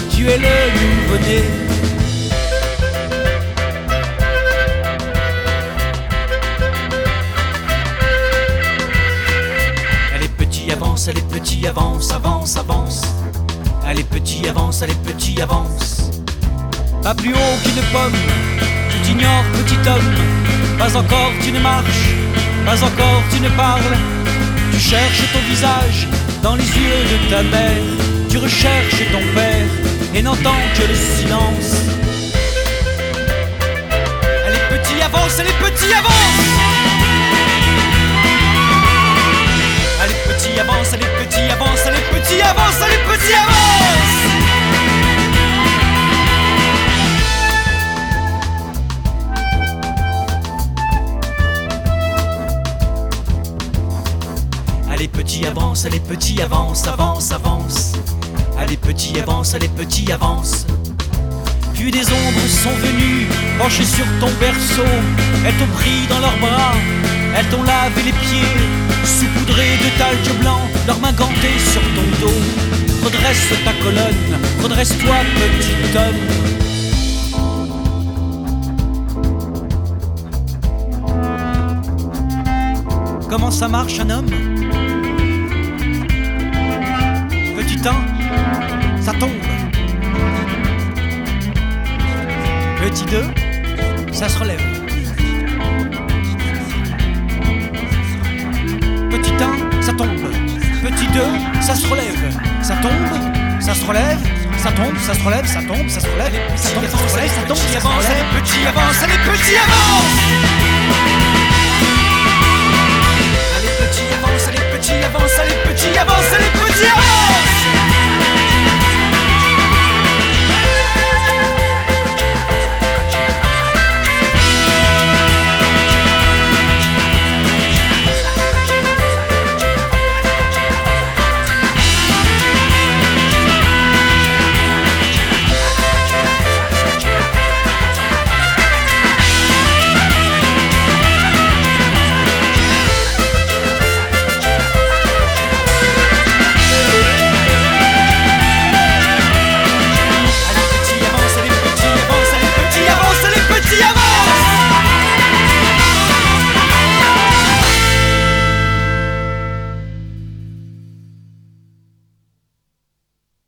tu es le nouveau-né. Allez petit avance, allez petit avance, avance, avance. Allez petit avance, allez petit avance. Pas plus haut qu'une pomme, tu t'ignores petit homme. Pas encore tu ne marches, pas encore tu ne parles. Tu cherches ton visage dans les yeux de ta mère. Tu recherches ton père et n'entends que le silence. Allez petit avance, allez petit avance. Allez petit avance, allez petit avance, allez petit avance, allez petit avance Allez petit avance, allez petit avance, avance, avance. Allez petit avance, allez petit avance. Puis des ombres sont venues, penchées sur ton berceau. Elles t'ont pris dans leurs bras, elles t'ont lavé les pieds Saupoudrées de talc blanc, leurs mains gantées sur ton dos. Redresse ta colonne, redresse-toi petit homme. Comment ça marche un homme? Petit 1, ça tombe. Petit 2, ça se relève. Petit 1, ça tombe. Petit 2, ça se relève. Ça tombe, ça se relève, ça tombe, ça se relève, ça tombe, ça se relève, ça tombe, ça se relève, ça tombe, ça se relève. Petit avance, allez, petit avance petits, avance, allez, petit, avance, allez, petit, avance.